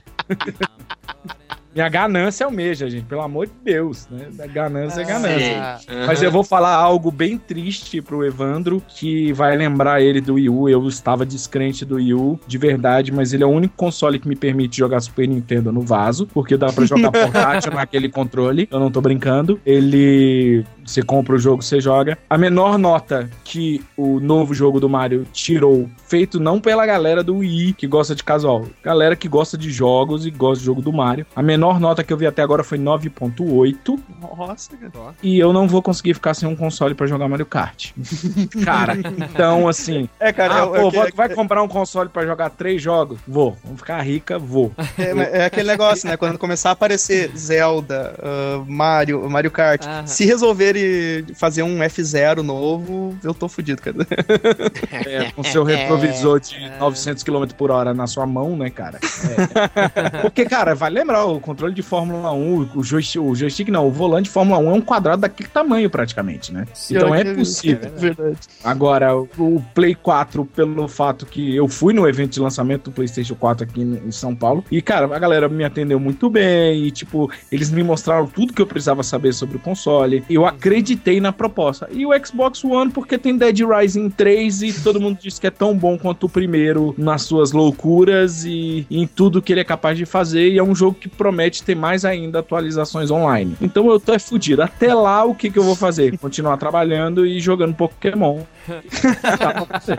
S5: Minha ganância almeja, gente, pelo amor de Deus, né? Da ganância é ganância.
S2: Ah,
S5: Mas eu vou falar algo bem triste pro Evandro, que vai lembrar ele do Wii U. Eu estava descrente do Wii U, de verdade, mas ele é o único console que me permite jogar Super Nintendo no vaso, porque dá pra jogar [LAUGHS] portátil naquele controle. Eu não tô brincando. Ele. Você compra o jogo, você joga. A menor nota que o novo jogo do Mario tirou, feito não pela galera do Wii que gosta de casual, galera que gosta de jogos e gosta de jogo do Mario. A menor nota que eu vi até agora foi 9.8.
S7: Nossa, cara.
S5: E eu não vou conseguir ficar sem um console pra jogar Mario Kart. [LAUGHS] Cara, então assim.
S7: É, cara,
S5: ah,
S7: é,
S5: pô,
S7: é,
S5: vai-
S7: é-
S5: vai comprar um console pra jogar três jogos? Vou. Vamos ficar rica? Vou.
S7: é, é aquele negócio, né? Quando começar a aparecer Zelda, ah, Mario, Mario Kart,
S1: Aham.
S7: se resolverem fazer um F0 novo, eu tô fudido, cara. [LAUGHS]
S5: É, com seu retrovisor de 900 km por hora na sua mão, né, cara? É. Porque, cara, vai lembrar, o controle de Fórmula 1, o joystick, o joystick não, o volante de Fórmula 1 é um quadrado daquele tamanho praticamente, né? Então é possível.
S7: Verdade.
S5: Agora, o- Play 4, pelo fato que eu fui no evento de lançamento do PlayStation 4 aqui em em São Paulo, e cara, a galera me atendeu muito bem, e tipo, eles me mostraram tudo que eu precisava saber sobre o console. Eu acreditei na proposta. E o Xbox One, porque tem Dead Rising 3 e todo mundo diz que é tão bom quanto o primeiro nas suas loucuras e em tudo que ele é capaz de fazer, e é um jogo que promete ter mais ainda atualizações online. Então eu tô é fudido. Até lá, o que, que eu vou fazer? Continuar trabalhando e jogando Pokémon. [LAUGHS] Tá.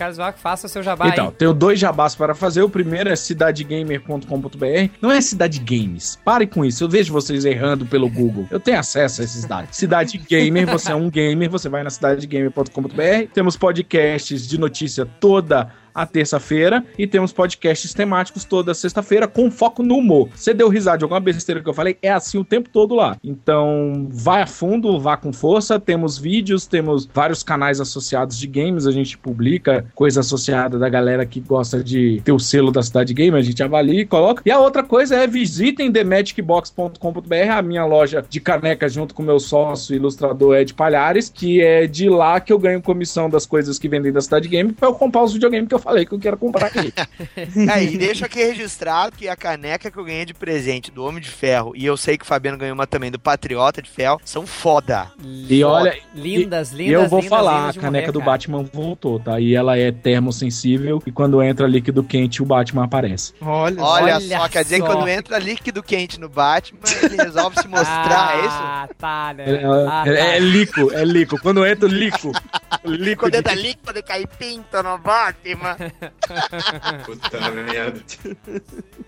S1: Carlos faça o seu jabá
S5: Então,
S1: aí.
S5: tenho dois jabás para fazer. O primeiro é cidadegamer.com.br. Não é Cidade Games. Pare com isso. Eu vejo vocês errando pelo Google. Eu tenho acesso a esses dados. Cidade Gamer, você é um gamer, você vai na cidadegamer.com.br. Temos podcasts de notícia toda a terça-feira e temos podcasts temáticos toda sexta-feira com foco no humor. Você deu risada de alguma besteira que eu falei, é assim o tempo todo lá. Então, vai a fundo, vá com força. Temos vídeos, temos vários canais associados de games, a gente publica coisa associada da galera que gosta de ter o selo da Cidade Game, a gente avalia e coloca. E a outra coisa é visitem themagicbox.com.br, a minha loja de canecas junto com meu sócio ilustrador Ed Palhares, que é de lá que eu ganho comissão das coisas que vendem da Cidade Game para eu comprar os videogames que eu falei que eu quero comprar aqui. [LAUGHS]
S2: Aí, deixa aqui registrado que a caneca que eu ganhei de presente do Homem de Ferro, e eu sei que o Fabiano ganhou uma também do Patriota de Ferro, são foda.
S5: E olha,
S1: Lindas,
S5: e
S1: lindas,
S5: eu vou
S1: lindas,
S5: falar,
S1: lindas
S5: a caneca
S1: morrer,
S5: do
S1: cara.
S5: Batman voltou, tá? E ela é termosensível e quando entra líquido quente, o Batman aparece.
S7: Olha,
S2: Olha,
S1: Olha
S2: só, quer dizer que quando entra líquido quente no Batman, ele resolve se mostrar, é isso?
S1: Ah, tá, né?
S5: É,
S1: Ah,
S5: é,
S1: tá.
S5: é lico, é lico. Quando entra o lico, [LAUGHS] lico
S2: Quando
S5: de-
S2: entra líquido, ele cai pinto no Batman. [LAUGHS]
S6: Puta merda.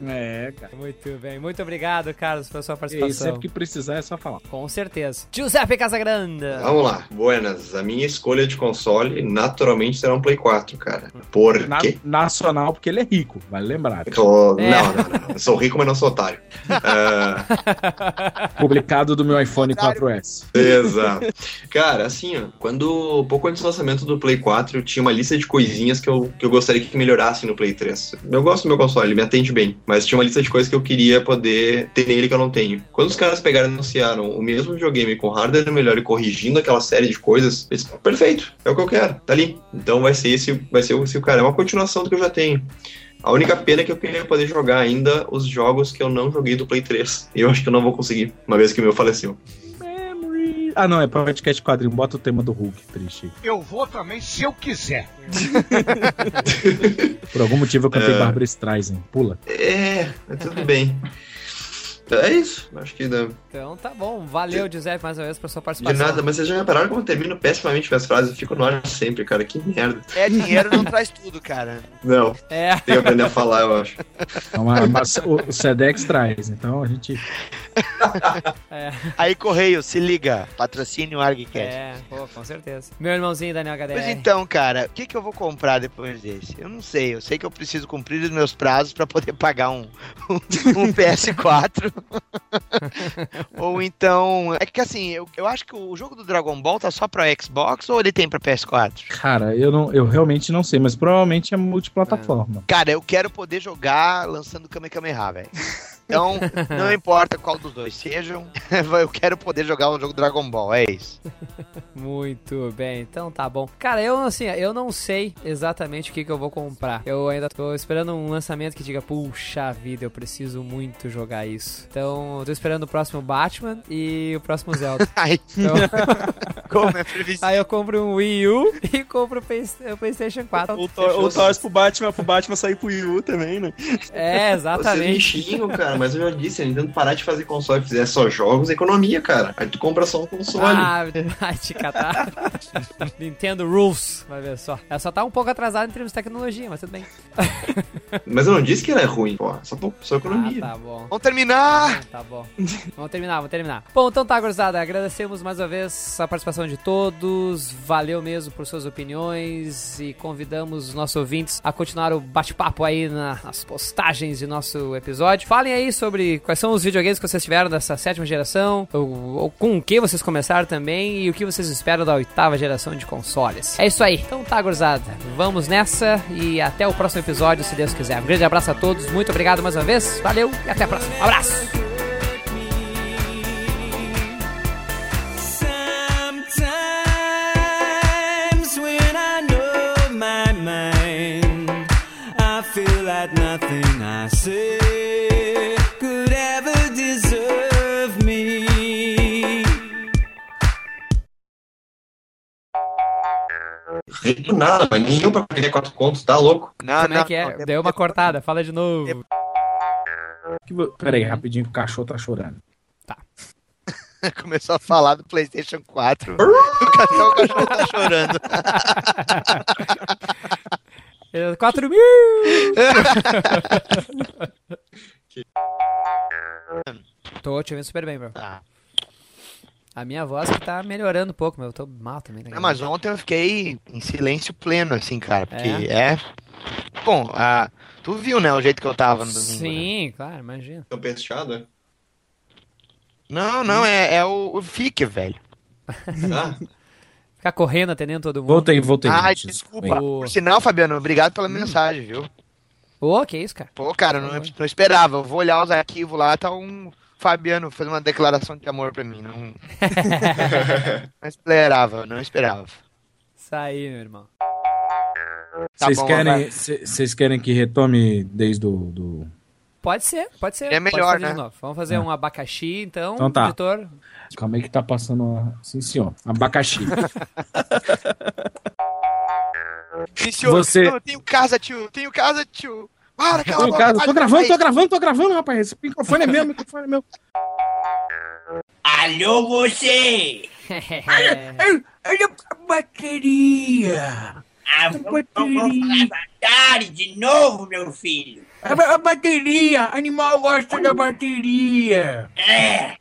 S5: É, cara.
S1: Muito bem. Muito obrigado, Carlos, pela sua
S5: E
S1: participação.
S5: sempre que precisar é só falar.
S1: Com certeza. Giuseppe Casagrande.
S6: Vamos lá, buenas. A minha escolha de console naturalmente será um Play 4, cara. Por
S5: Na-
S6: quê?
S5: nacional, porque ele é rico, vale lembrar.
S6: Tô-
S1: É.
S6: Não, não, não. Eu sou rico, mas não sou otário. [LAUGHS] Ah,
S5: Publicado do meu iPhone 4S.
S6: Exato. Cara, assim, ó, quando pouco antes do lançamento do Play 4, eu tinha uma lista de coisinhas que eu, que eu gostaria que melhorassem no Play 3. Eu gosto do meu console, ele me atende bem, mas tinha uma lista de coisas que eu queria poder ter nele que eu não tenho. Quando os caras pegaram e anunciaram o mesmo videogame com hardware melhor e corrigindo aquela série de coisas, eu disse, perfeito, é o que eu quero, tá ali. Então vai ser esse, vai ser esse o cara, é uma continuação do que eu já tenho. A única pena é que eu queria poder jogar ainda os jogos que eu não joguei do Play 3. E eu acho que eu não vou conseguir, uma vez que o meu faleceu.
S5: Ah, não, é podcast quadrinho. Bota o tema do Hulk, triste.
S9: Eu vou também se eu quiser. [LAUGHS]
S5: Por algum motivo eu cantei
S6: É.
S5: Barbara Streisand. Pula.
S6: É, mas tudo bem. É isso, acho que dá.
S1: Então tá bom. Valeu, Giuseppe, mais uma vez, pela sua
S6: De
S1: participação.
S6: nada, mas vocês já repararam como eu termino pessimamente minhas frases? Eu fico no ar sempre, cara. Que merda.
S2: É, dinheiro não traz tudo, cara.
S6: Não,
S1: É.
S6: tem que aprender a falar, eu acho.
S5: Então, a- mas o, Sedex traz, então a gente. [LAUGHS]
S1: É,
S2: Aí, Correio, se liga. Patrocínio ArgCast.
S1: é, pô, com certeza. Meu irmãozinho Daniel HDR.
S2: Pois então, cara, o que, que eu vou comprar depois desse? Eu não sei. Eu sei que eu preciso cumprir os meus prazos pra poder pagar um, um [LAUGHS] PS4. [LAUGHS] ou então. É que assim, eu, eu acho que o jogo do Dragon Ball tá só pra Xbox ou ele tem pra PS4?
S5: Cara, eu, não, eu realmente não sei, mas provavelmente é multiplataforma.
S2: Cara, eu quero poder jogar lançando Kamehameha, velho. [LAUGHS] Então, [LAUGHS] não importa qual dos dois sejam, [LAUGHS] eu quero poder jogar o jogo Dragon Ball, é isso.
S1: Muito bem, então tá bom. Cara, eu assim, eu não sei exatamente o que, que eu vou comprar. Eu ainda tô esperando um lançamento que diga, puxa vida, eu preciso muito jogar isso. Então, eu tô esperando o próximo Batman e o próximo Zelda. [LAUGHS]
S2: Aí,
S1: Então,
S2: como é previsível.
S1: aí eu compro um Wii U e compro o Play- o PlayStation 4.
S7: Ou, tor ou torce pro Batman, pro Batman sair pro Wii U também, né?
S1: É,
S6: Vocês me
S1: exatamente.
S6: xingam, cara, mas eu já disse, a Nintendo parar de fazer console e fizer só jogos, é economia, cara. Aí tu compra só um console.
S1: Ah, [LAUGHS] vai te catar. [LAUGHS] Nintendo Rules, vai ver só. Ela só tá um pouco atrasada em termos de tecnologia, mas tudo bem. [LAUGHS]
S6: Mas eu não disse que ela é ruim, pô. Só, só
S1: Ah,
S6: economia.
S1: tá bom.
S2: Vamos terminar!
S1: Tá bom. Vamos terminar, vamos terminar. Bom, então tá, gurizada. Agradecemos mais uma vez a participação de todos. Valeu mesmo por suas opiniões. E convidamos os nossos ouvintes a continuar o bate-papo aí na- nas postagens de nosso episódio. Falem aí sobre quais são os videogames que vocês tiveram dessa sétima geração. Ou, ou com o que vocês começaram também. E o que vocês esperam da oitava geração de consoles. É isso aí. Então tá, gurizada. Vamos nessa. E até o próximo episódio, se Deus quiser. Um grande abraço a todos. Muito obrigado mais uma vez. Valeu e até a próxima. Um abraço.
S12: Nothing I
S6: Do nada, mas nenhum pra perder quatro contos, tá louco?
S2: Não,
S1: Como é que é? Deu uma cortada, fala de novo.
S5: Pera aí, rapidinho, que o cachorro tá chorando. [LAUGHS]
S2: Começou a falar do PlayStation 4. [LAUGHS] o cachorro, o cachorro tá chorando. [LAUGHS]
S1: É, 4 mil! tô te ouvindo super bem, bro.
S2: Tá.
S1: A minha voz que tá melhorando um pouco, mas eu tô mal também. Né,
S2: Não, mas ontem eu fiquei em silêncio pleno, assim, cara. Porque é. Bom, ah, tu viu, né, o jeito que eu tava no domingo. né?
S1: Sim, claro, imagina.
S6: Tô fechado, é?
S2: Não, não, é, é o, o FIC, velho. [LAUGHS]
S6: Ah,
S1: Ficar correndo, atendendo todo mundo.
S5: Voltei, voltei.
S2: Ai,
S5: gente.
S2: desculpa.
S1: Ô.
S2: Por sinal, Fabiano, obrigado pela mensagem, viu?
S1: Ô, que isso, cara?
S2: Pô, cara, eu não, não esperava. Eu vou olhar os arquivos lá, tá um Fabiano fazendo uma declaração de amor pra mim. Não, [LAUGHS] não esperava, não esperava.
S1: Isso aí, meu irmão.
S2: Tá
S5: Vocês
S2: bom,
S5: querem, vocês querem que retome desde o do.
S1: Pode ser, pode ser.
S2: É melhor, né?
S1: Vamos fazer
S5: É.
S1: um abacaxi, então,
S5: Então tá.
S1: editor.
S5: Calma aí que tá passando. Uma... Sim, senhor. Abacaxi. [LAUGHS]
S2: Sim, senhor.
S5: Você-
S2: Não, eu tenho casa, tio. Tenho casa, tio. Para, cala a boca,
S5: cara, tô gravando, tô gravando, tô gravando, rapaz. Esse microfone é meu, microfone é meu.
S12: Alô, você! [LAUGHS] Olha a bateria! A bateria!
S13: Atari de novo, meu filho.
S12: A, a bateria! Animal gosta da bateria!
S13: É,